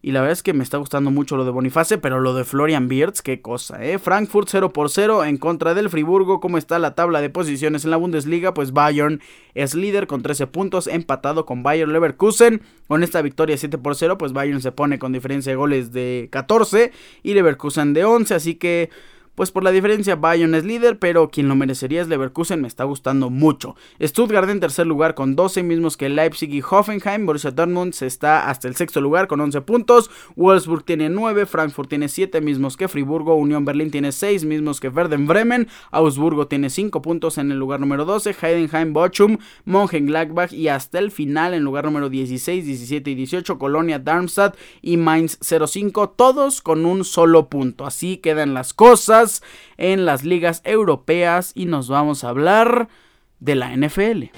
y la verdad es que me está gustando mucho lo de Boniface, pero lo de Florian Wirtz, qué cosa, ¿eh? Frankfurt 0 por 0 en contra del Friburgo. ¿Cómo está la tabla de posiciones en la Bundesliga? Pues Bayern es líder con 13 puntos, empatado con Bayern Leverkusen. Con esta victoria 7 por 0, pues Bayern se pone con diferencia de goles de 14 y Leverkusen de 11. Así que pues por la diferencia Bayern es líder, pero quien lo merecería es Leverkusen, me está gustando mucho. Stuttgart en tercer lugar con 12 mismos que Leipzig y Hoffenheim, Borussia Dortmund está hasta el sexto lugar con 11 puntos, Wolfsburg tiene 9, Frankfurt tiene 7 mismos que Friburgo, Unión Berlín tiene 6 mismos que Verden Bremen, Augsburgo tiene 5 puntos en el lugar número 12, Heidenheim, Bochum, Mönchengladbach y hasta el final en lugar número 16, 17 y 18 Colonia, Darmstadt y Mainz 05, todos con un solo punto. Así quedan las cosas en las ligas europeas y nos vamos a hablar de la NFL.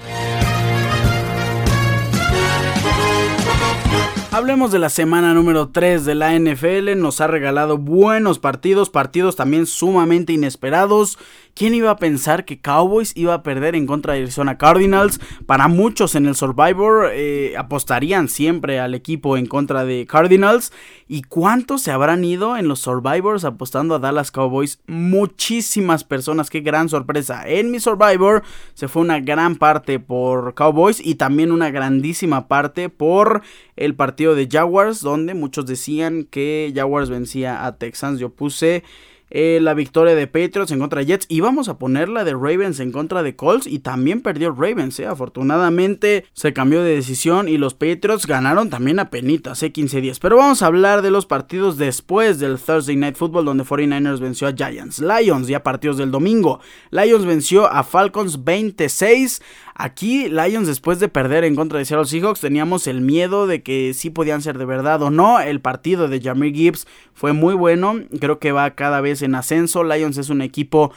Hablemos de la semana número 3 de la NFL. Nos ha regalado buenos partidos, partidos también sumamente inesperados. ¿Quién iba a pensar que Cowboys iba a perder en contra de Arizona Cardinals? Para muchos en el Survivor eh, apostarían siempre al equipo en contra de Cardinals. ¿Y cuántos se habrán ido en los Survivors apostando a Dallas Cowboys? Muchísimas personas, qué gran sorpresa. En mi Survivor se fue una gran parte por Cowboys y también una grandísima parte por el partido de Jaguars, donde muchos decían que Jaguars vencía a Texans. Yo puse eh, la victoria de Patriots en contra de Jets. Y vamos a poner la de Ravens en contra de Colts. Y también perdió Ravens. Eh. Afortunadamente se cambió de decisión. Y los Patriots ganaron también a penitas. Eh, 15-10. Pero vamos a hablar de los partidos después del Thursday Night Football. Donde 49ers venció a Giants. Lions ya partidos del domingo. Lions venció a Falcons 26 Aquí Lions después de perder en contra de Seattle Seahawks teníamos el miedo de que sí podían ser de verdad o no. El partido de Jamir Gibbs fue muy bueno, creo que va cada vez en ascenso. Lions es un equipo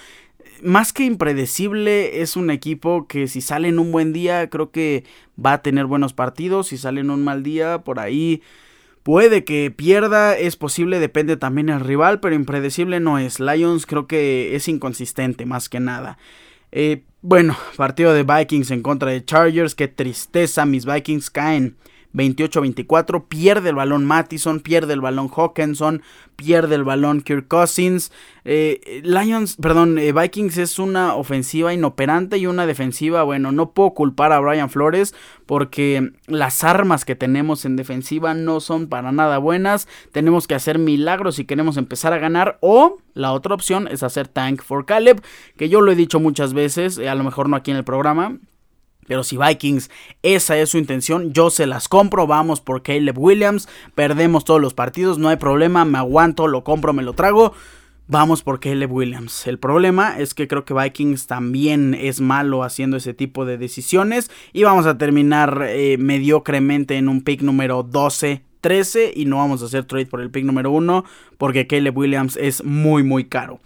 más que impredecible, es un equipo que si sale en un buen día creo que va a tener buenos partidos. Si sale en un mal día, por ahí puede que pierda, es posible, depende también del rival, pero impredecible no es. Lions creo que es inconsistente más que nada. Eh, bueno, partido de Vikings en contra de Chargers. Qué tristeza, mis Vikings caen 28-24. Pierde el balón Mattison, pierde el balón Hawkinson, pierde el balón Kirk Cousins. Eh, Lions, perdón, eh, Vikings es una ofensiva inoperante y una defensiva, bueno, no puedo culpar a Brian Flores porque las armas que tenemos en defensiva no son para nada buenas. Tenemos que hacer milagros si queremos empezar a ganar o la otra opción es hacer tank for Caleb, que yo lo he dicho muchas veces, eh, a lo mejor no aquí en el programa, pero si Vikings, esa es su intención, yo se las compro, vamos por Caleb Williams, perdemos todos los partidos, no hay problema, me aguanto, lo compro, me lo trago. Vamos por Caleb Williams. El problema es que creo que Vikings también es malo haciendo ese tipo de decisiones. Y vamos a terminar eh, mediocremente en un pick número 12, 13. Y no vamos a hacer trade por el pick número 1 porque Caleb Williams es muy muy caro.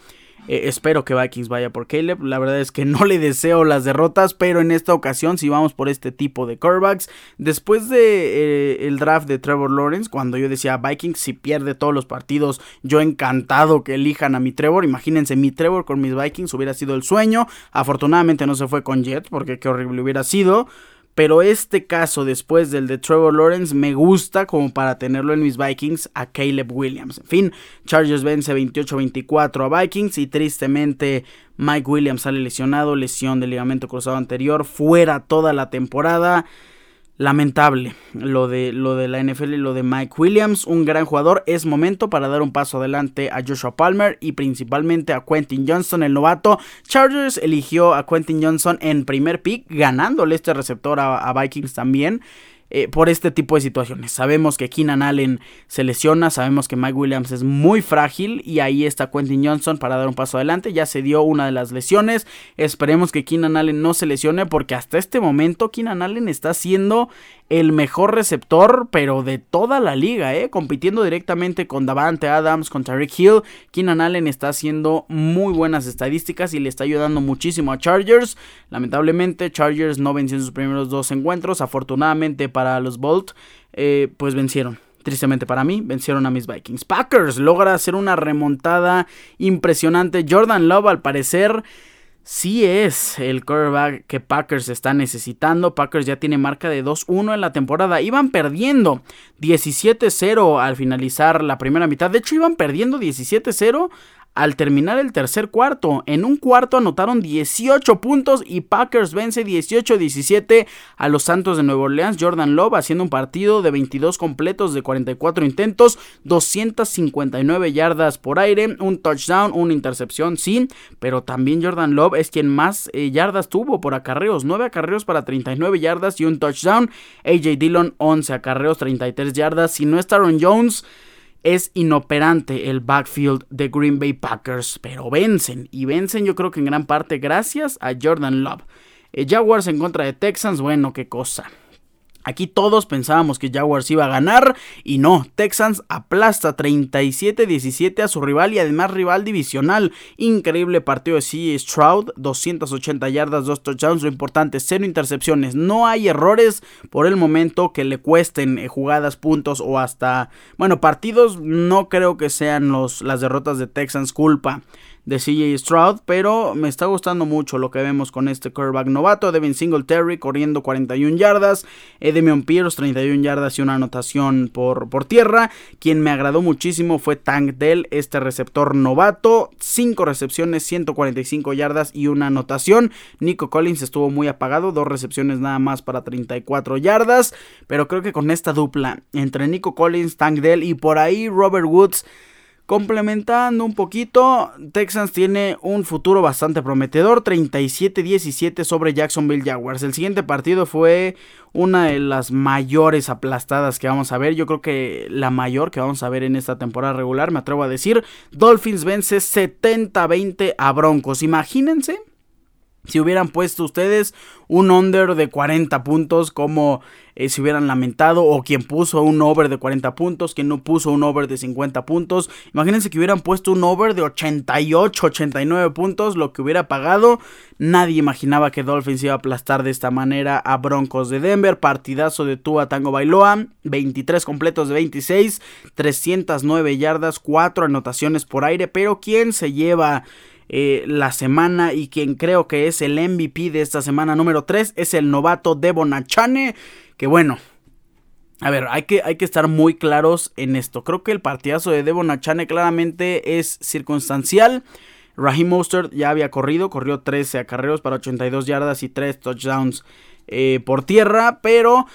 Eh, espero que Vikings vaya por Caleb. La verdad es que no le deseo las derrotas, pero en esta ocasión si vamos por este tipo de corebacks. Después de eh, el draft de Trevor Lawrence, cuando yo decía Vikings si pierde todos los partidos, yo encantado que elijan a mi Trevor. Imagínense mi Trevor con mis Vikings hubiera sido el sueño. Afortunadamente no se fue con Jet porque qué horrible hubiera sido. Pero este caso, después del de Trevor Lawrence, me gusta como para tenerlo en mis Vikings a Caleb Williams. En fin, Chargers vence 28-24 a Vikings y tristemente Mike Williams sale lesionado, lesión del ligamento cruzado anterior, fuera toda la temporada. Lamentable lo de, lo de la NFL y lo de Mike Williams, un gran jugador. Es momento para dar un paso adelante a Joshua Palmer y principalmente a Quentin Johnson, el novato. Chargers eligió a Quentin Johnson en primer pick, ganándole este receptor a Vikings también. Eh, por este tipo de situaciones. Sabemos que Keenan Allen se lesiona, sabemos que Mike Williams es muy frágil y ahí está Quentin Johnson para dar un paso adelante. Ya se dio una de las lesiones. Esperemos que Keenan Allen no se lesione porque hasta este momento Keenan Allen está siendo el mejor receptor, pero de toda la liga, ¿eh? compitiendo directamente con Davante Adams, con Tariq Hill. Keenan Allen está haciendo muy buenas estadísticas y le está ayudando muchísimo a Chargers. Lamentablemente, Chargers no venció en sus primeros dos encuentros. Afortunadamente para los Bolt, eh, pues vencieron. Tristemente para mí, vencieron a mis Vikings. Packers logra hacer una remontada impresionante. Jordan Love, al parecer sí es el quarterback que Packers está necesitando. Packers ya tiene marca de 2-1 en la temporada. Iban perdiendo 17-0 al finalizar la primera mitad. De hecho, iban perdiendo 17-0 al terminar el tercer cuarto, en un cuarto anotaron 18 puntos y Packers vence 18-17 a los Santos de Nueva Orleans. Jordan Love haciendo un partido de 22 completos de 44 intentos, 259 yardas por aire, un touchdown, una intercepción, sí, pero también Jordan Love es quien más eh, yardas tuvo por acarreos, 9 acarreos para 39 yardas y un touchdown. AJ Dillon 11 acarreos, 33 yardas. Si no está Aaron Jones, es inoperante el backfield de Green Bay Packers, pero vencen y vencen yo creo que en gran parte gracias a Jordan Love. Eh, Jaguars en contra de Texans, bueno, qué cosa. Aquí todos pensábamos que Jaguars iba a ganar y no, Texans aplasta 37-17 a su rival y además rival divisional. Increíble partido de C. Stroud, 280 yardas, 2 touchdowns, lo importante, cero intercepciones. No hay errores por el momento que le cuesten eh, jugadas, puntos o hasta, bueno, partidos no creo que sean los, las derrotas de Texans culpa de CJ Stroud, pero me está gustando mucho lo que vemos con este quarterback novato, Devin Singletary corriendo 41 yardas, Edemion Pierce 31 yardas y una anotación por, por tierra, quien me agradó muchísimo fue Tank Dell, este receptor novato, 5 recepciones, 145 yardas y una anotación, Nico Collins estuvo muy apagado, dos recepciones nada más para 34 yardas, pero creo que con esta dupla entre Nico Collins, Tank Dell y por ahí Robert Woods, Complementando un poquito, Texans tiene un futuro bastante prometedor, 37-17 sobre Jacksonville Jaguars. El siguiente partido fue una de las mayores aplastadas que vamos a ver, yo creo que la mayor que vamos a ver en esta temporada regular, me atrevo a decir. Dolphins vence 70-20 a Broncos. Imagínense si hubieran puesto ustedes un under de 40 puntos como eh, se hubieran lamentado o quien puso un over de 40 puntos, quien no puso un over de 50 puntos. Imagínense que hubieran puesto un over de 88, 89 puntos, lo que hubiera pagado. Nadie imaginaba que Dolphins iba a aplastar de esta manera a Broncos de Denver. Partidazo de Tua Tango Bailoa, 23 completos de 26, 309 yardas, 4 anotaciones por aire, pero ¿quién se lleva eh, la semana y quien creo que es el MVP de esta semana número 3 es el novato Devon Achane, que bueno, a ver, hay que, hay que, estar muy claros en esto. Creo que el partidazo de Devon Achane claramente es circunstancial. Raheem Mostert ya había corrido, corrió 13 acarreos para 82 yardas y 3 touchdowns eh, por tierra, pero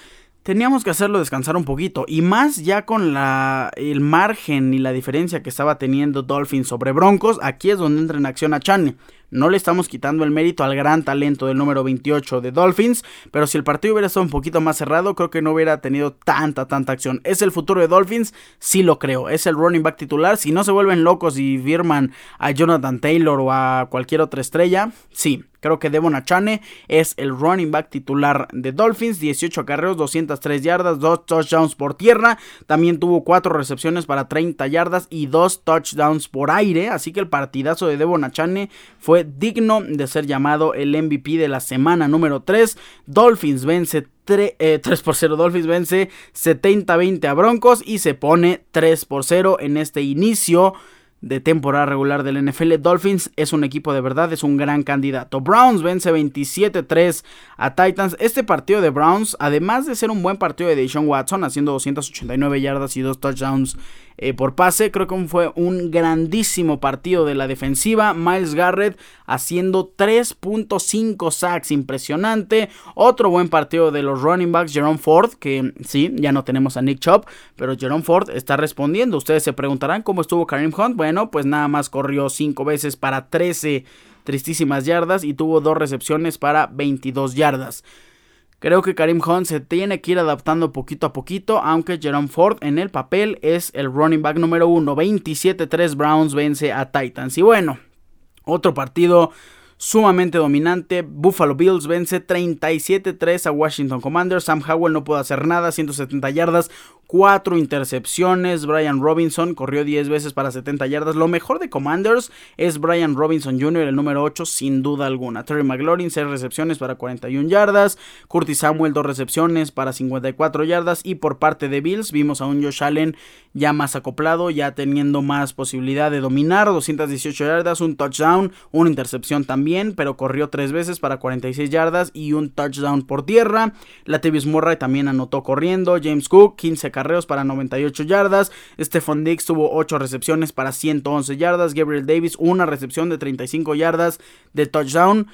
teníamos que hacerlo descansar un poquito. Y más ya con la, el margen y la diferencia que estaba teniendo Dolphins sobre Broncos, aquí es donde entra en acción a Chane. No le estamos quitando el mérito al gran talento del número 28 de Dolphins, pero si el partido hubiera estado un poquito más cerrado, creo que no hubiera tenido tanta, tanta acción. ¿Es el futuro de Dolphins? Sí lo creo. Es el running back titular. Si no se vuelven locos y firman a Jonathan Taylor o a cualquier otra estrella, sí. Creo que Devon Achane es el running back titular de Dolphins. 18 acarreos, 203 yardas, 2 touchdowns por tierra. También tuvo 4 recepciones para 30 yardas y 2 touchdowns por aire. Así que el partidazo de Devon Achane fue digno de ser llamado el MVP de la semana número 3. Dolphins vence 3, eh, por 0. Dolphins vence 70-20 a Broncos y se pone 3 por 0 en este inicio de temporada regular del NFL. Dolphins es un equipo de verdad, es un gran candidato. Browns vence 27-3 a Titans. Este partido de Browns, además de ser un buen partido de Deshaun Watson, haciendo 289 yardas y dos touchdowns eh, por pase. Creo que fue un grandísimo partido de la defensiva. Miles Garrett haciendo 3.5 sacks, impresionante. Otro buen partido de los running backs, Jerome Ford, que sí, ya no tenemos a Nick Chop, pero Jerome Ford está respondiendo. Ustedes se preguntarán cómo estuvo Karim Hunt. Bueno, pues nada más corrió 5 veces para 13 tristísimas yardas y tuvo dos recepciones para 22 yardas. Creo que Karim Hunt se tiene que ir adaptando poquito a poquito, aunque Jerome Ford en el papel es el running back número 1. 27-3 Browns vence a Titans. Y bueno, otro partido sumamente dominante. Buffalo Bills vence 37-3 a Washington Commanders. Sam Howell no puede hacer nada, 170 yardas, 4 intercepciones. Brian Robinson corrió 10 veces para 70 yardas. Lo mejor de Commanders es Brian Robinson Jr., el número 8, sin duda alguna. Terry McLaurin, 6 recepciones para 41 yardas. Curtis Samuel, 2 recepciones para 54 yardas. Y por parte de Bills, vimos a un Josh Allen ya más acoplado, ya teniendo más posibilidad de dominar. 218 yardas, un touchdown, una intercepción también, pero corrió 3 veces para 46 yardas y un touchdown por tierra. Latavius Murray también anotó corriendo. James Cook, 15 carreos para 98 yardas. Stephon Dix tuvo 8 recepciones para 111 yardas. Gabriel Davis, una recepción de 35 yardas de touchdown.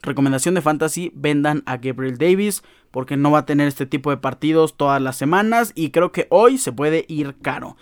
Recomendación de fantasy, vendan a Gabriel Davis porque no va a tener este tipo de partidos todas las semanas y creo que hoy se puede ir caro.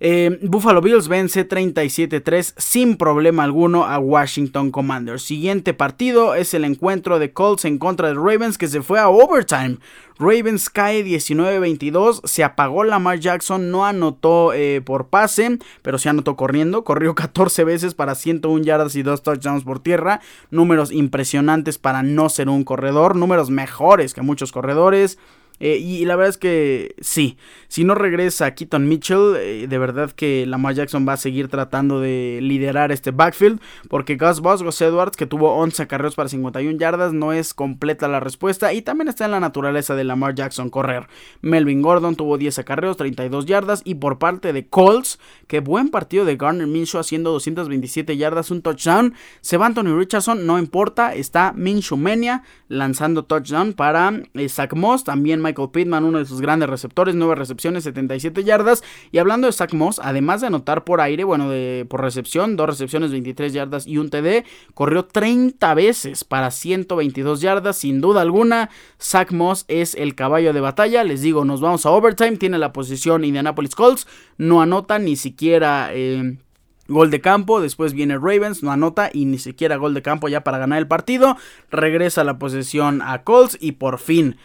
Eh, Buffalo Bills vence 37-3 sin problema alguno a Washington Commanders. Siguiente partido es el encuentro de Colts en contra de Ravens que se fue a overtime. Ravens cae 19-22, se apagó Lamar Jackson, no anotó eh, por pase, pero se anotó corriendo, corrió 14 veces para 101 yardas y 2 touchdowns por tierra, números impresionantes para no ser un corredor, números mejores que muchos corredores. Eh, y la verdad es que sí, si no regresa Keaton Mitchell, eh, de verdad que Lamar Jackson va a seguir tratando de liderar este backfield, porque Gus Boss, Gus Edwards, que tuvo 11 carreros para 51 yardas, no es completa la respuesta y también está en la naturaleza de Lamar Jackson correr. Melvin Gordon tuvo 10 acarreos, 32 yardas y por parte de Colts, que buen partido de Garner Minshew haciendo 227 yardas, un touchdown. Se va Anthony Richardson, no importa, está Minshew Mania lanzando touchdown para eh, Zach Moss, también Michael Pittman, uno de sus grandes receptores, 9 recepciones, 77 yardas. Y hablando de Zach Moss, además de anotar por aire, bueno, de, por recepción, dos recepciones, 23 yardas y un TD, corrió 30 veces para 122 yardas, sin duda alguna. Zach Moss es el caballo de batalla. Les digo, nos vamos a overtime, tiene la posición Indianapolis Colts, no anota ni siquiera... Eh, Gol de campo, después viene Ravens, no anota y ni siquiera gol de campo ya para ganar el partido. Regresa la posesión a Colts y por fin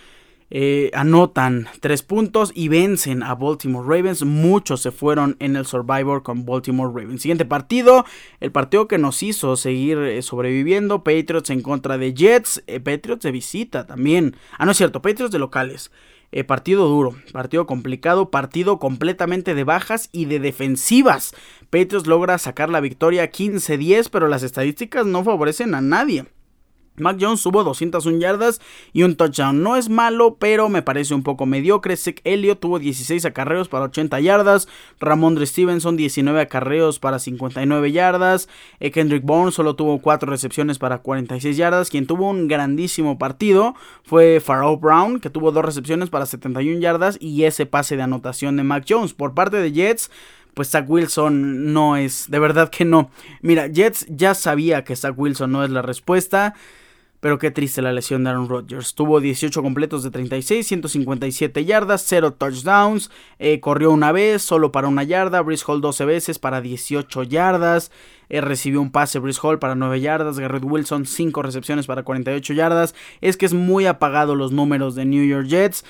eh, anotan tres puntos y vencen a Baltimore Ravens. Muchos se fueron en el Survivor con Baltimore Ravens. Siguiente partido, el partido que nos hizo seguir eh, sobreviviendo. Patriots en contra de Jets. Eh, Patriots de visita también. Ah, no es cierto, Patriots de locales. partido duro, partido complicado, partido completamente de bajas y de defensivas. Patriots logra sacar la victoria 15-10, pero las estadísticas no favorecen a nadie. Mac Jones tuvo 201 yardas y un touchdown. No es malo, pero me parece un poco mediocre. Zeke Elliott tuvo 16 acarreos para 80 yardas. Ramondre Stevenson 19 acarreos para 59 yardas. Eh, Kendrick Bourne solo tuvo 4 recepciones para 46 yardas. Quien tuvo un grandísimo partido fue Pharaoh Brown, que tuvo 2 recepciones para 71 yardas y ese pase de anotación de Mac Jones. Por parte de Jets, pues Zach Wilson no es, de verdad que no. Mira, Jets ya sabía que Zach Wilson no es la respuesta. Pero qué triste la lesión de Aaron Rodgers. Tuvo 18 completos de 36, 157 yardas, 0 touchdowns. Eh, corrió una vez, solo para una yarda. Brice Hall 12 veces para 18 yardas. Eh, recibió un pase Brice Hall para 9 yardas. Garrett Wilson 5 recepciones para 48 yardas. Es que es muy apagado los números de New York Jets.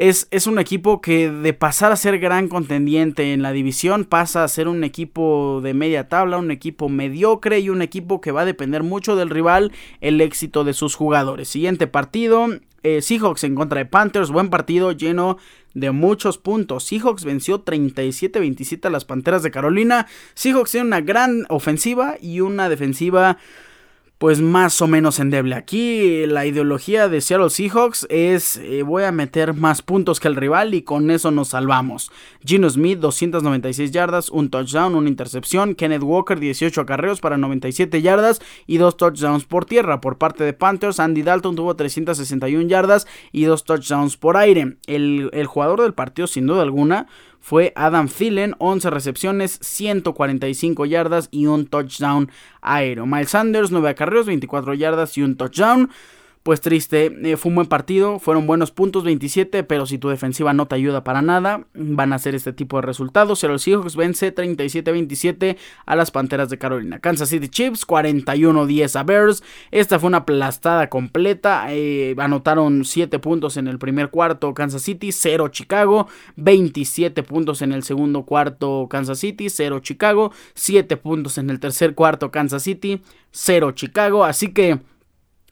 Es, un equipo que de pasar a ser gran contendiente en la división pasa a ser un equipo de media tabla, un equipo mediocre y un equipo que va a depender mucho del rival el éxito de sus jugadores. Siguiente partido, eh, Seahawks en contra de Panthers, buen partido lleno de muchos puntos. Seahawks venció 37-27 a las Panteras de Carolina. Seahawks tiene una gran ofensiva y una defensiva pues más o menos endeble. Aquí la ideología de Seattle Seahawks es eh, voy a meter más puntos que el rival y con eso nos salvamos. Gino Smith 296 yardas, un touchdown, una intercepción. Kenneth Walker 18 acarreos para 97 yardas y dos touchdowns por tierra. Por parte de Panthers, Andy Dalton tuvo 361 yardas y dos touchdowns por aire. El, el jugador del partido sin duda alguna fue Adam Thielen, 11 recepciones, 145 yardas y un touchdown aéreo. Miles Sanders, 9 acarreos, 24 yardas y un touchdown pues triste, eh, fue un buen partido, fueron buenos puntos, 27, pero si tu defensiva no te ayuda para nada, van a ser este tipo de resultados. Los Seahawks vence 37-27 a las Panteras de Carolina. Kansas City Chiefs 41-10 a Bears. Esta fue una aplastada completa, eh, anotaron 7 puntos en el primer cuarto Kansas City, 0 Chicago, 27 puntos en el segundo cuarto Kansas City, 0 Chicago, 7 puntos en el tercer cuarto Kansas City, 0 Chicago, así que...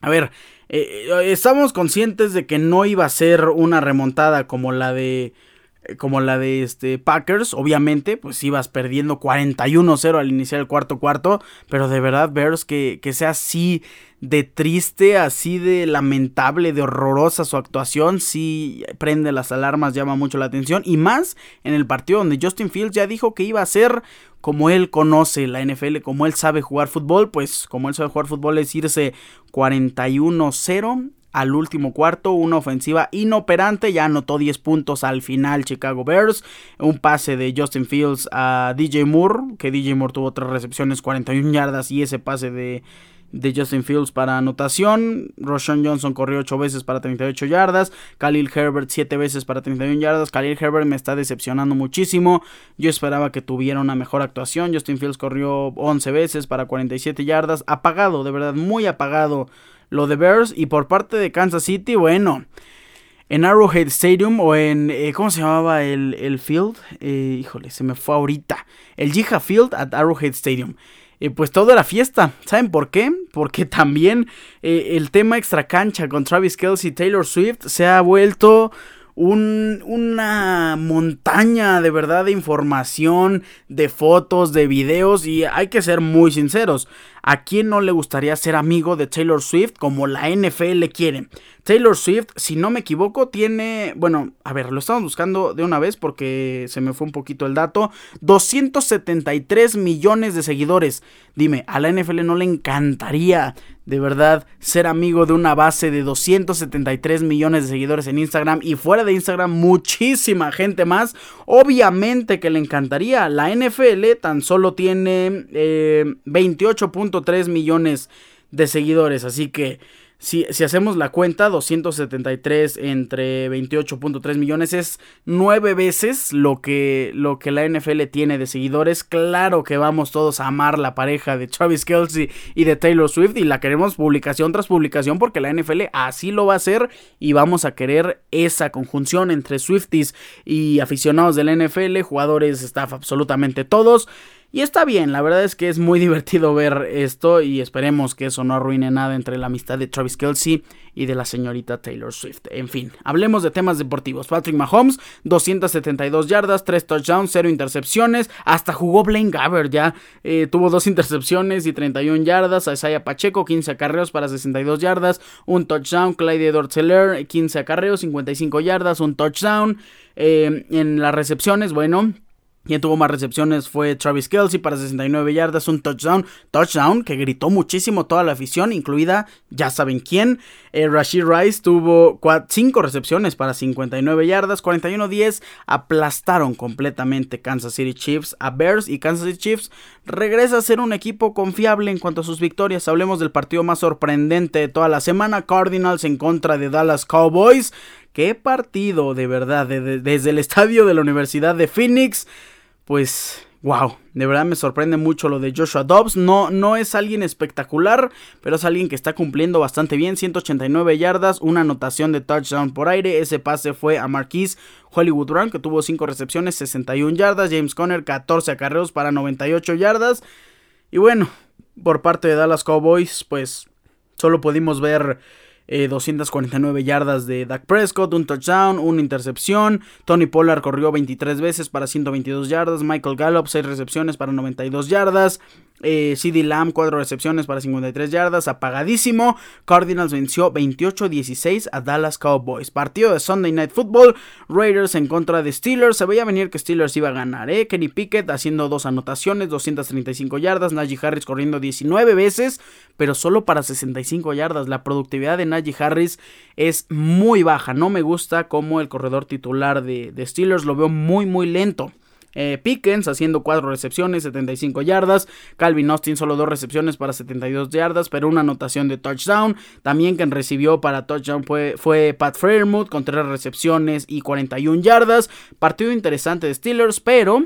A ver, eh, eh, estamos conscientes de que no iba a ser una remontada como la de como la de este Packers, obviamente, pues ibas perdiendo 41-0 al iniciar el cuarto cuarto, pero de verdad Bears que, que sea así de triste, así de lamentable, de horrorosa su actuación, sí prende las alarmas, llama mucho la atención, y más en el partido donde Justin Fields ya dijo que iba a ser como él conoce la NFL, como él sabe jugar fútbol, pues como él sabe jugar fútbol es irse 41-0 al último cuarto, una ofensiva inoperante, ya anotó 10 puntos al final Chicago Bears, un pase de Justin Fields a DJ Moore, que DJ Moore tuvo tres recepciones, 41 yardas y ese pase de de Justin Fields para anotación. Roshan Johnson corrió 8 veces para 38 yardas. Khalil Herbert 7 veces para 31 yardas. Khalil Herbert me está decepcionando muchísimo. Yo esperaba que tuviera una mejor actuación. Justin Fields corrió 11 veces para 47 yardas. Apagado, de verdad, muy apagado lo de Bears. Y por parte de Kansas City, bueno. En Arrowhead Stadium o en... Eh, ¿Cómo se llamaba el, el field? Eh, híjole, se me fue ahorita. El Jiha Field at Arrowhead Stadium. Pues todo era fiesta. ¿Saben por qué? Porque también eh, el tema extra cancha con Travis Kelsey y Taylor Swift se ha vuelto una montaña de verdad de información, de fotos, de videos y hay que ser muy sinceros. ¿A quién no le gustaría ser amigo de Taylor Swift como la NFL quiere? Taylor Swift, si no me equivoco, tiene, bueno, a ver, lo estamos buscando de una vez porque se me fue un poquito el dato, 273 millones de seguidores. Dime, a la NFL no le encantaría de verdad ser amigo de una base de 273 millones de seguidores en Instagram y fuera de Instagram muchísima gente más. Obviamente que le encantaría. La NFL tan solo tiene eh, 28.3 millones de seguidores, así que si, hacemos la cuenta, 273 entre 28.3 millones es nueve veces lo que, lo que la NFL tiene de seguidores. Claro que vamos todos a amar la pareja de Travis Kelsey y de Taylor Swift y la queremos publicación tras publicación porque la NFL así lo va a hacer y vamos a querer esa conjunción entre Swifties y aficionados de la NFL, jugadores, staff, absolutamente todos. Y está bien, la verdad es que es muy divertido ver esto y esperemos que eso no arruine nada entre la amistad de Travis Kelsey y de la señorita Taylor Swift. En fin, hablemos de temas deportivos. Patrick Mahomes, 272 yardas, 3 touchdowns, 0 intercepciones. Hasta jugó Blaine Gabbert ya. Eh, tuvo 2 intercepciones y 31 yardas. Isaiah Pacheco, 15 acarreos para 62 yardas. Un touchdown. Clyde Edwards 15 acarreos, 55 yardas. Un touchdown. Eh, en las recepciones, bueno. Quien tuvo más recepciones fue Travis Kelsey para 69 yardas, un touchdown, touchdown que gritó muchísimo toda la afición, incluida ya saben quién. Eh, Rashid Rice tuvo 5 recepciones para 59 yardas, 41-10, aplastaron completamente Kansas City Chiefs a Bears y Kansas City Chiefs regresa a ser un equipo confiable en cuanto a sus victorias. Hablemos del partido más sorprendente de toda la semana, Cardinals en contra de Dallas Cowboys. Qué partido de verdad, desde el estadio de la Universidad de Phoenix pues wow, de verdad me sorprende mucho lo de Joshua Dobbs. No, no es alguien espectacular, pero es alguien que está cumpliendo bastante bien. 189 yardas, una anotación de touchdown por aire. Ese pase fue a Marquise Hollywood Brown, que tuvo 5 recepciones, 61 yardas. James Conner, 14 acarreos para 98 yardas. Y bueno, por parte de Dallas Cowboys, pues solo pudimos ver 249 yardas de Dak Prescott, un touchdown, una intercepción. Tony Pollard corrió 23 veces para 122 yardas. Michael Gallup 6 recepciones para 92 yardas. Eh, CD Lamb, 4 recepciones para 53 yardas, apagadísimo. Cardinals venció 28-16 a Dallas Cowboys. Partido de Sunday Night Football, Raiders en contra de Steelers. Se veía venir que Steelers iba a ganar, ¿eh? Kenny Pickett haciendo dos anotaciones, 235 yardas. Najee Harris corriendo 19 veces, pero solo para 65 yardas. La productividad de Najee Harris es muy baja. No me gusta como el corredor titular de, Steelers, lo veo muy, muy lento. Eh, Pickens haciendo 4 recepciones, 75 yardas. Calvin Austin solo 2 recepciones para 72 yardas, pero una anotación de touchdown. También quien recibió para touchdown fue, fue Pat Fairmouth con 3 recepciones y 41 yardas. Partido interesante de Steelers, pero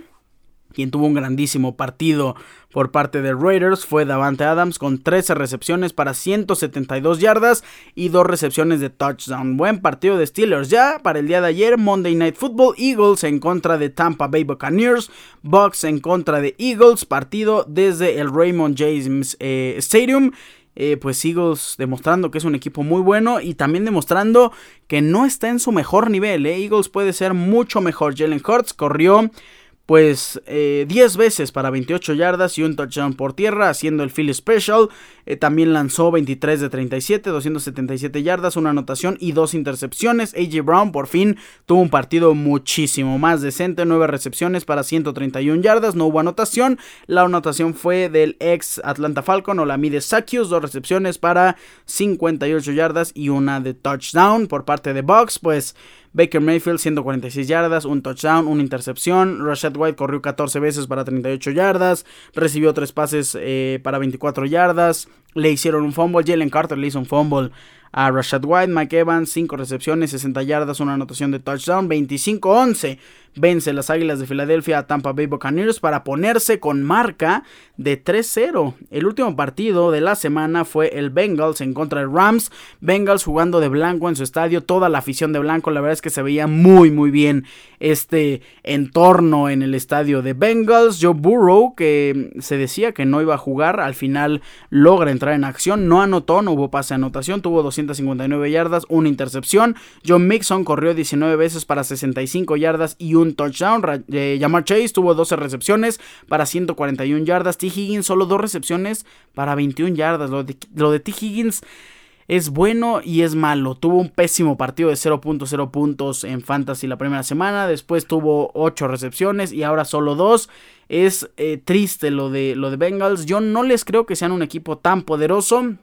quien tuvo un grandísimo partido por parte de Raiders fue Davante Adams con 13 recepciones para 172 yardas y 2 recepciones de touchdown. Buen partido de Steelers ya para el día de ayer. Monday Night Football, Eagles en contra de Tampa Bay Buccaneers, Bucks en contra de Eagles, partido desde el Raymond James eh, Stadium. Eh, pues Eagles demostrando que es un equipo muy bueno y también demostrando que no está en su mejor nivel. Eh. Eagles puede ser mucho mejor. Jalen Hurts corrió pues 10 eh, veces para 28 yardas y un touchdown por tierra, haciendo el Philly Special. Eh, también lanzó 23 de 37, 277 yardas, una anotación y dos intercepciones. AJ Brown por fin tuvo un partido muchísimo más decente, 9 recepciones para 131 yardas, no hubo anotación. La anotación fue del ex Atlanta Falcon o la mide Sakius, dos recepciones para 58 yardas y una de touchdown por parte de Bucks, pues Baker Mayfield 146 yardas, un touchdown, una intercepción. Rashad White corrió 14 veces para 38 yardas, recibió 3 pases eh, para 24 yardas. Le hicieron un fumble, Jalen Carter le hizo un fumble a Rashad White, Mike Evans, 5 recepciones, 60 yardas, una anotación de touchdown, 25-11. Vence las Águilas de Filadelfia a Tampa Bay Buccaneers para ponerse con marca de 3-0. El último partido de la semana fue el Bengals en contra de Rams. Bengals jugando de blanco en su estadio, toda la afición de blanco, la verdad es que se veía muy muy bien este entorno en el estadio de Bengals. Joe Burrow, que se decía que no iba a jugar, al final logra entrar en acción, no anotó, no hubo pase de anotación, tuvo 200 159 yardas, una intercepción. John Mixon corrió 19 veces para 65 yardas y un touchdown. Eh, Jamar Chase tuvo 12 recepciones para 141 yardas. T. Higgins solo 2 recepciones para 21 yardas. Lo de, lo de T. Higgins es bueno y es malo. Tuvo un pésimo partido de 0.0 puntos en Fantasy la primera semana. Después tuvo 8 recepciones y ahora solo 2. Es eh, triste lo de, lo de Bengals. Yo no les creo que sean un equipo tan poderoso.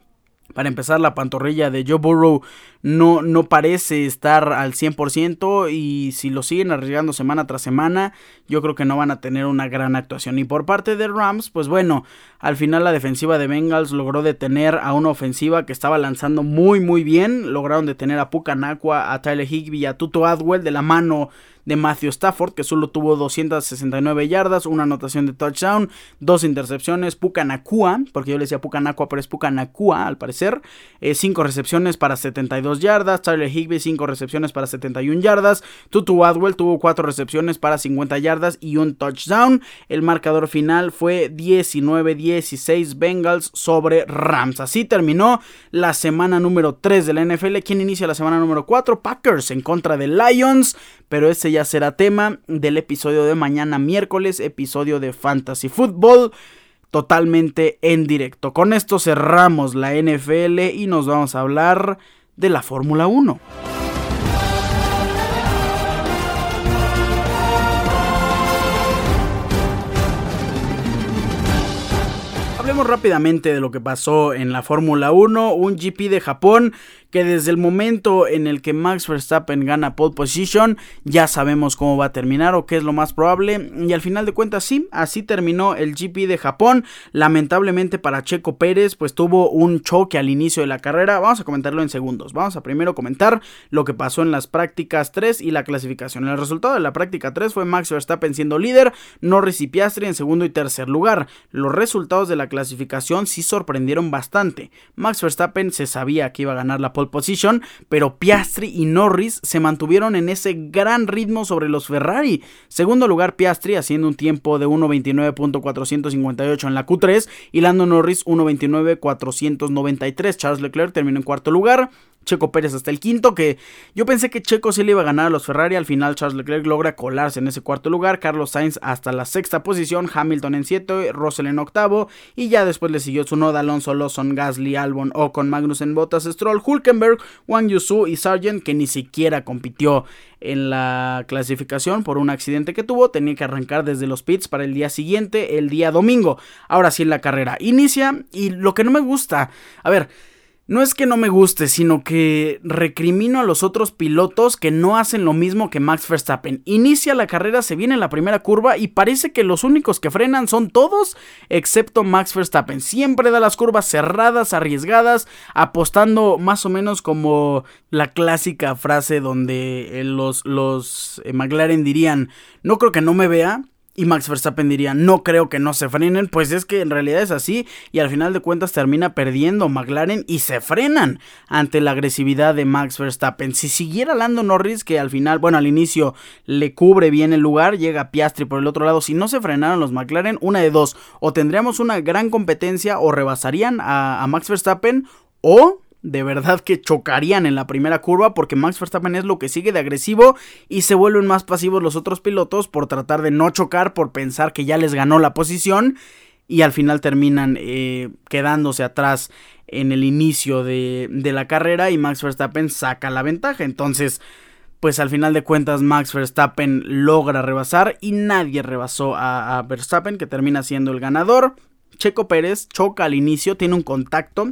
Para empezar, la pantorrilla de Joe Burrow no, no parece estar al 100% y si lo siguen arriesgando semana tras semana, yo creo que no van a tener una gran actuación. Y por parte de Rams, pues bueno, al final la defensiva de Bengals logró detener a una ofensiva que estaba lanzando muy muy bien. Lograron detener a Pucanacua, a Tyler Higby y a Tuto Adwell de la mano de Matthew Stafford, que solo tuvo 269 yardas, una anotación de touchdown, dos intercepciones, Pucanacua, porque yo le decía Pucanacua, pero es Pucanacua al parecer, 5 eh, recepciones para 72 yardas, Tyler Higby 5 recepciones para 71 yardas, Tutu Adwell tuvo 4 recepciones para 50 yardas y un touchdown, el marcador final fue 19-16 Bengals sobre Rams, así terminó la semana número 3 de la NFL, ¿quién inicia la semana número 4? Packers en contra de Lions, pero ese ya será tema del episodio de mañana miércoles, episodio de Fantasy Football totalmente en directo. Con esto cerramos la NFL y nos vamos a hablar de la Fórmula 1. Hablemos rápidamente de lo que pasó en la Fórmula 1, un GP de Japón que desde el momento en el que Max Verstappen gana pole position, ya sabemos cómo va a terminar o qué es lo más probable. Y al final de cuentas, sí, así terminó el GP de Japón. Lamentablemente para Checo Pérez, pues tuvo un choque al inicio de la carrera. Vamos a comentarlo en segundos. Vamos a primero comentar lo que pasó en las prácticas 3 y la clasificación. El resultado de la práctica 3 fue Max Verstappen siendo líder, Norris y Piastri en segundo y tercer lugar. Los resultados de la clasificación sí sorprendieron bastante. Max Verstappen se sabía que iba a ganar la position, pero Piastri y Norris se mantuvieron en ese gran ritmo sobre los Ferrari. Segundo lugar Piastri haciendo un tiempo de 1.29.458 en la Q3 y Lando Norris 1.29.493. Charles Leclerc terminó en cuarto lugar. Checo Pérez hasta el quinto, que yo pensé que Checo sí le iba a ganar a los Ferrari, al final Charles Leclerc logra colarse en ese cuarto lugar, Carlos Sainz hasta la sexta posición, Hamilton en siete, Russell en octavo, y ya después le siguió Tsunoda, Alonso, Lawson, Gasly, Albon, Ocon, Magnussen, Bottas, Stroll, Hulkenberg, Wang Yusu y Sargent, que ni siquiera compitió en la clasificación por un accidente que tuvo, tenía que arrancar desde los pits para el día siguiente, el día domingo. Ahora sí la carrera inicia y lo que no me gusta, a ver, no es que no me guste, sino que recrimino a los otros pilotos que no hacen lo mismo que Max Verstappen. Inicia la carrera, se viene en la primera curva y parece que los únicos que frenan son todos excepto Max Verstappen. Siempre da las curvas cerradas, arriesgadas, apostando más o menos como la clásica frase donde eh, los, los eh, McLaren dirían, no creo que no me vea, y Max Verstappen diría, no creo que no se frenen, pues es que en realidad es así y al final de cuentas termina perdiendo McLaren y se frenan ante la agresividad de Max Verstappen. Si siguiera Lando Norris, que al final, bueno, al inicio le cubre bien el lugar, llega Piastri por el otro lado, si no se frenaran los McLaren, una de dos, o tendríamos una gran competencia o rebasarían a, a Max Verstappen o de verdad que chocarían en la primera curva porque Max Verstappen es lo que sigue de agresivo y se vuelven más pasivos los otros pilotos por tratar de no chocar, por pensar que ya les ganó la posición y al final terminan eh, quedándose atrás en el inicio de, la carrera y Max Verstappen saca la ventaja. Entonces, pues al final de cuentas Max Verstappen logra rebasar y nadie rebasó a, a Verstappen que termina siendo el ganador. Checo Pérez choca al inicio, tiene un contacto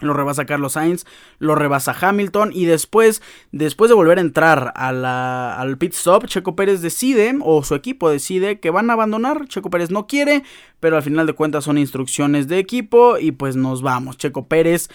lo rebasa Carlos Sainz, lo rebasa Hamilton y después, después de volver a entrar al pit stop, Checo Pérez decide, o su equipo decide, que van a abandonar. Checo Pérez no quiere, pero al final de cuentas son instrucciones de equipo y pues nos vamos. Checo Pérez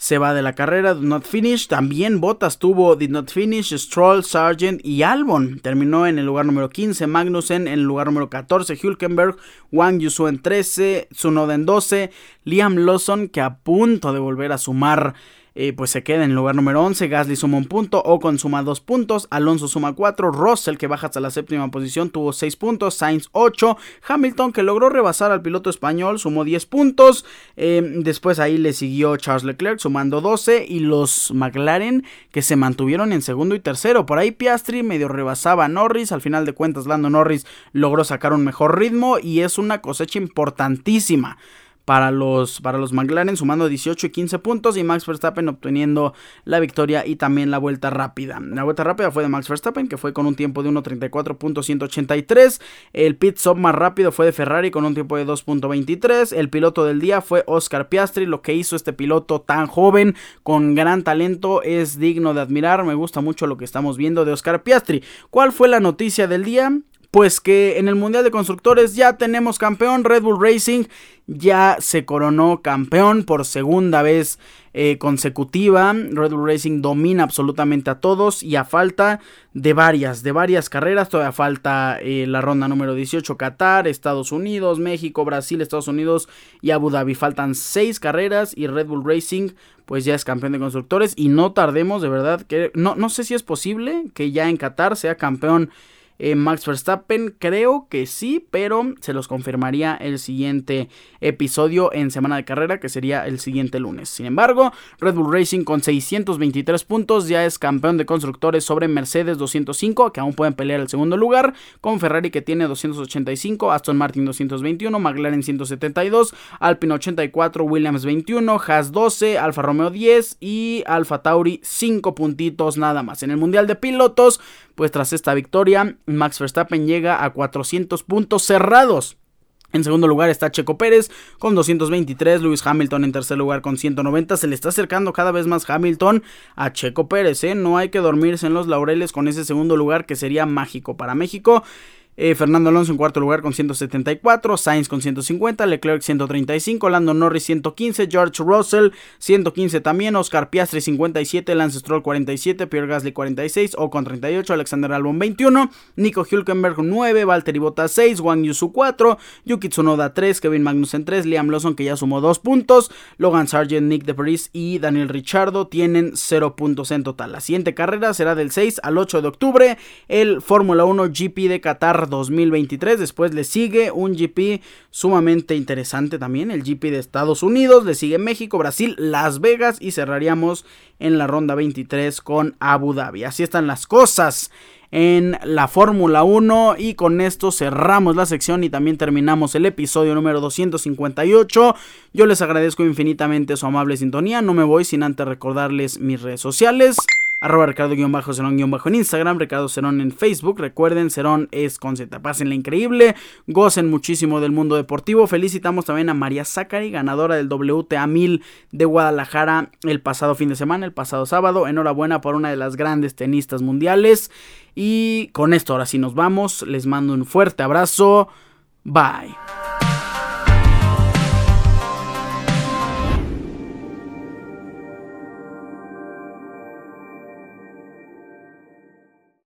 se va de la carrera, did not finish. También Bottas tuvo did not finish, Stroll, Sargent y Albon. Terminó en el lugar número 15, Magnussen en el lugar número 14, Hülkenberg, Wang Yusu en 13, Tsunoda en 12, Liam Lawson que a punto de volver a sumar eh, pues se queda en el lugar número 11. Gasly suma un punto, Ocon suma dos puntos, Alonso suma 4, Russell que baja hasta la séptima posición tuvo 6 puntos, Sainz 8, Hamilton que logró rebasar al piloto español sumó 10 puntos, em, después ahí le siguió Charles Leclerc sumando 12 y los McLaren que se mantuvieron en segundo y tercero. Por ahí Piastri medio rebasaba a Norris, al final de cuentas Lando Norris logró sacar un mejor ritmo y es una cosecha importantísima para los, para los McLaren, sumando 18 y 15 puntos. Y Max Verstappen obteniendo la victoria y también la vuelta rápida. La vuelta rápida fue de Max Verstappen, que fue con un tiempo de 1.34.183. El pit stop más rápido fue de Ferrari con un tiempo de 2.23. El piloto del día fue Oscar Piastri. Lo que hizo este piloto tan joven, con gran talento, es digno de admirar. Me gusta mucho lo que estamos viendo de Oscar Piastri. ¿Cuál fue la noticia del día? Pues que en el Mundial de Constructores ya tenemos campeón. Red Bull Racing ya se coronó campeón por segunda vez eh, consecutiva. Red Bull Racing domina absolutamente a todos y a falta de varias, de varias carreras. Todavía falta eh, la ronda número 18 Qatar, Estados Unidos, México, Brasil, Estados Unidos y Abu Dhabi. Faltan seis carreras y Red Bull Racing pues ya es campeón de constructores y no tardemos de verdad que no, no sé si es posible que ya en Qatar sea campeón eh, Max Verstappen? Creo que sí, pero se los confirmaría el siguiente episodio en semana de carrera, que sería el siguiente lunes. Sin embargo, Red Bull Racing con 623 puntos ya es campeón de constructores sobre Mercedes 205, que aún pueden pelear el segundo lugar, con Ferrari que tiene 285, Aston Martin 221, McLaren 172, Alpine 84, Williams 21, Haas 12, Alfa Romeo 10 y Alfa Tauri 5 puntitos nada más. En el Mundial de Pilotos, pues tras esta victoria, Max Verstappen llega a 400 puntos cerrados. En segundo lugar está Checo Pérez con 223, Lewis Hamilton en tercer lugar con 190. Se le está acercando cada vez más Hamilton a Checo Pérez. ¿eh? No hay que dormirse en los laureles con ese segundo lugar que sería mágico para México. Eh, Fernando Alonso en cuarto lugar con 174, Sainz con 150, Leclerc 135, Lando Norris 115, George Russell 115 también, Oscar Piastri 57, Lance Stroll 47, Pierre Gasly 46, Ocon 38, Alexander Albon 21, Nico Hülkenberg 9, Valtteri Bottas 6, Wang Yusu 4, Yuki Tsunoda 3, Kevin Magnussen 3, Liam Lawson que ya sumó 2 puntos, Logan Sargent, Nick DeVries y Daniel Ricciardo tienen 0 puntos en total. La siguiente carrera será del 6 al 8 de octubre, el Fórmula 1 GP de Qatar 2023. Después le sigue un GP sumamente interesante también, el GP de Estados Unidos. Le sigue México, Brasil, Las Vegas y cerraríamos en la ronda 23 con Abu Dhabi. Así están las cosas en la Fórmula 1 y con esto cerramos la sección y también terminamos el episodio número 258. Yo les agradezco infinitamente su amable sintonía, no me voy sin antes recordarles mis redes sociales arroba Ricardo-Cerón- en Instagram, Ricardo Cerón en Facebook. Recuerden, Cerón es con Z. Pásenla increíble, gocen muchísimo del mundo deportivo. Felicitamos también a María Zachary, ganadora del WTA 1000 de Guadalajara el pasado fin de semana, el pasado sábado. Enhorabuena por una de las grandes tenistas mundiales. Y con esto ahora sí nos vamos. Les mando un fuerte abrazo. Bye.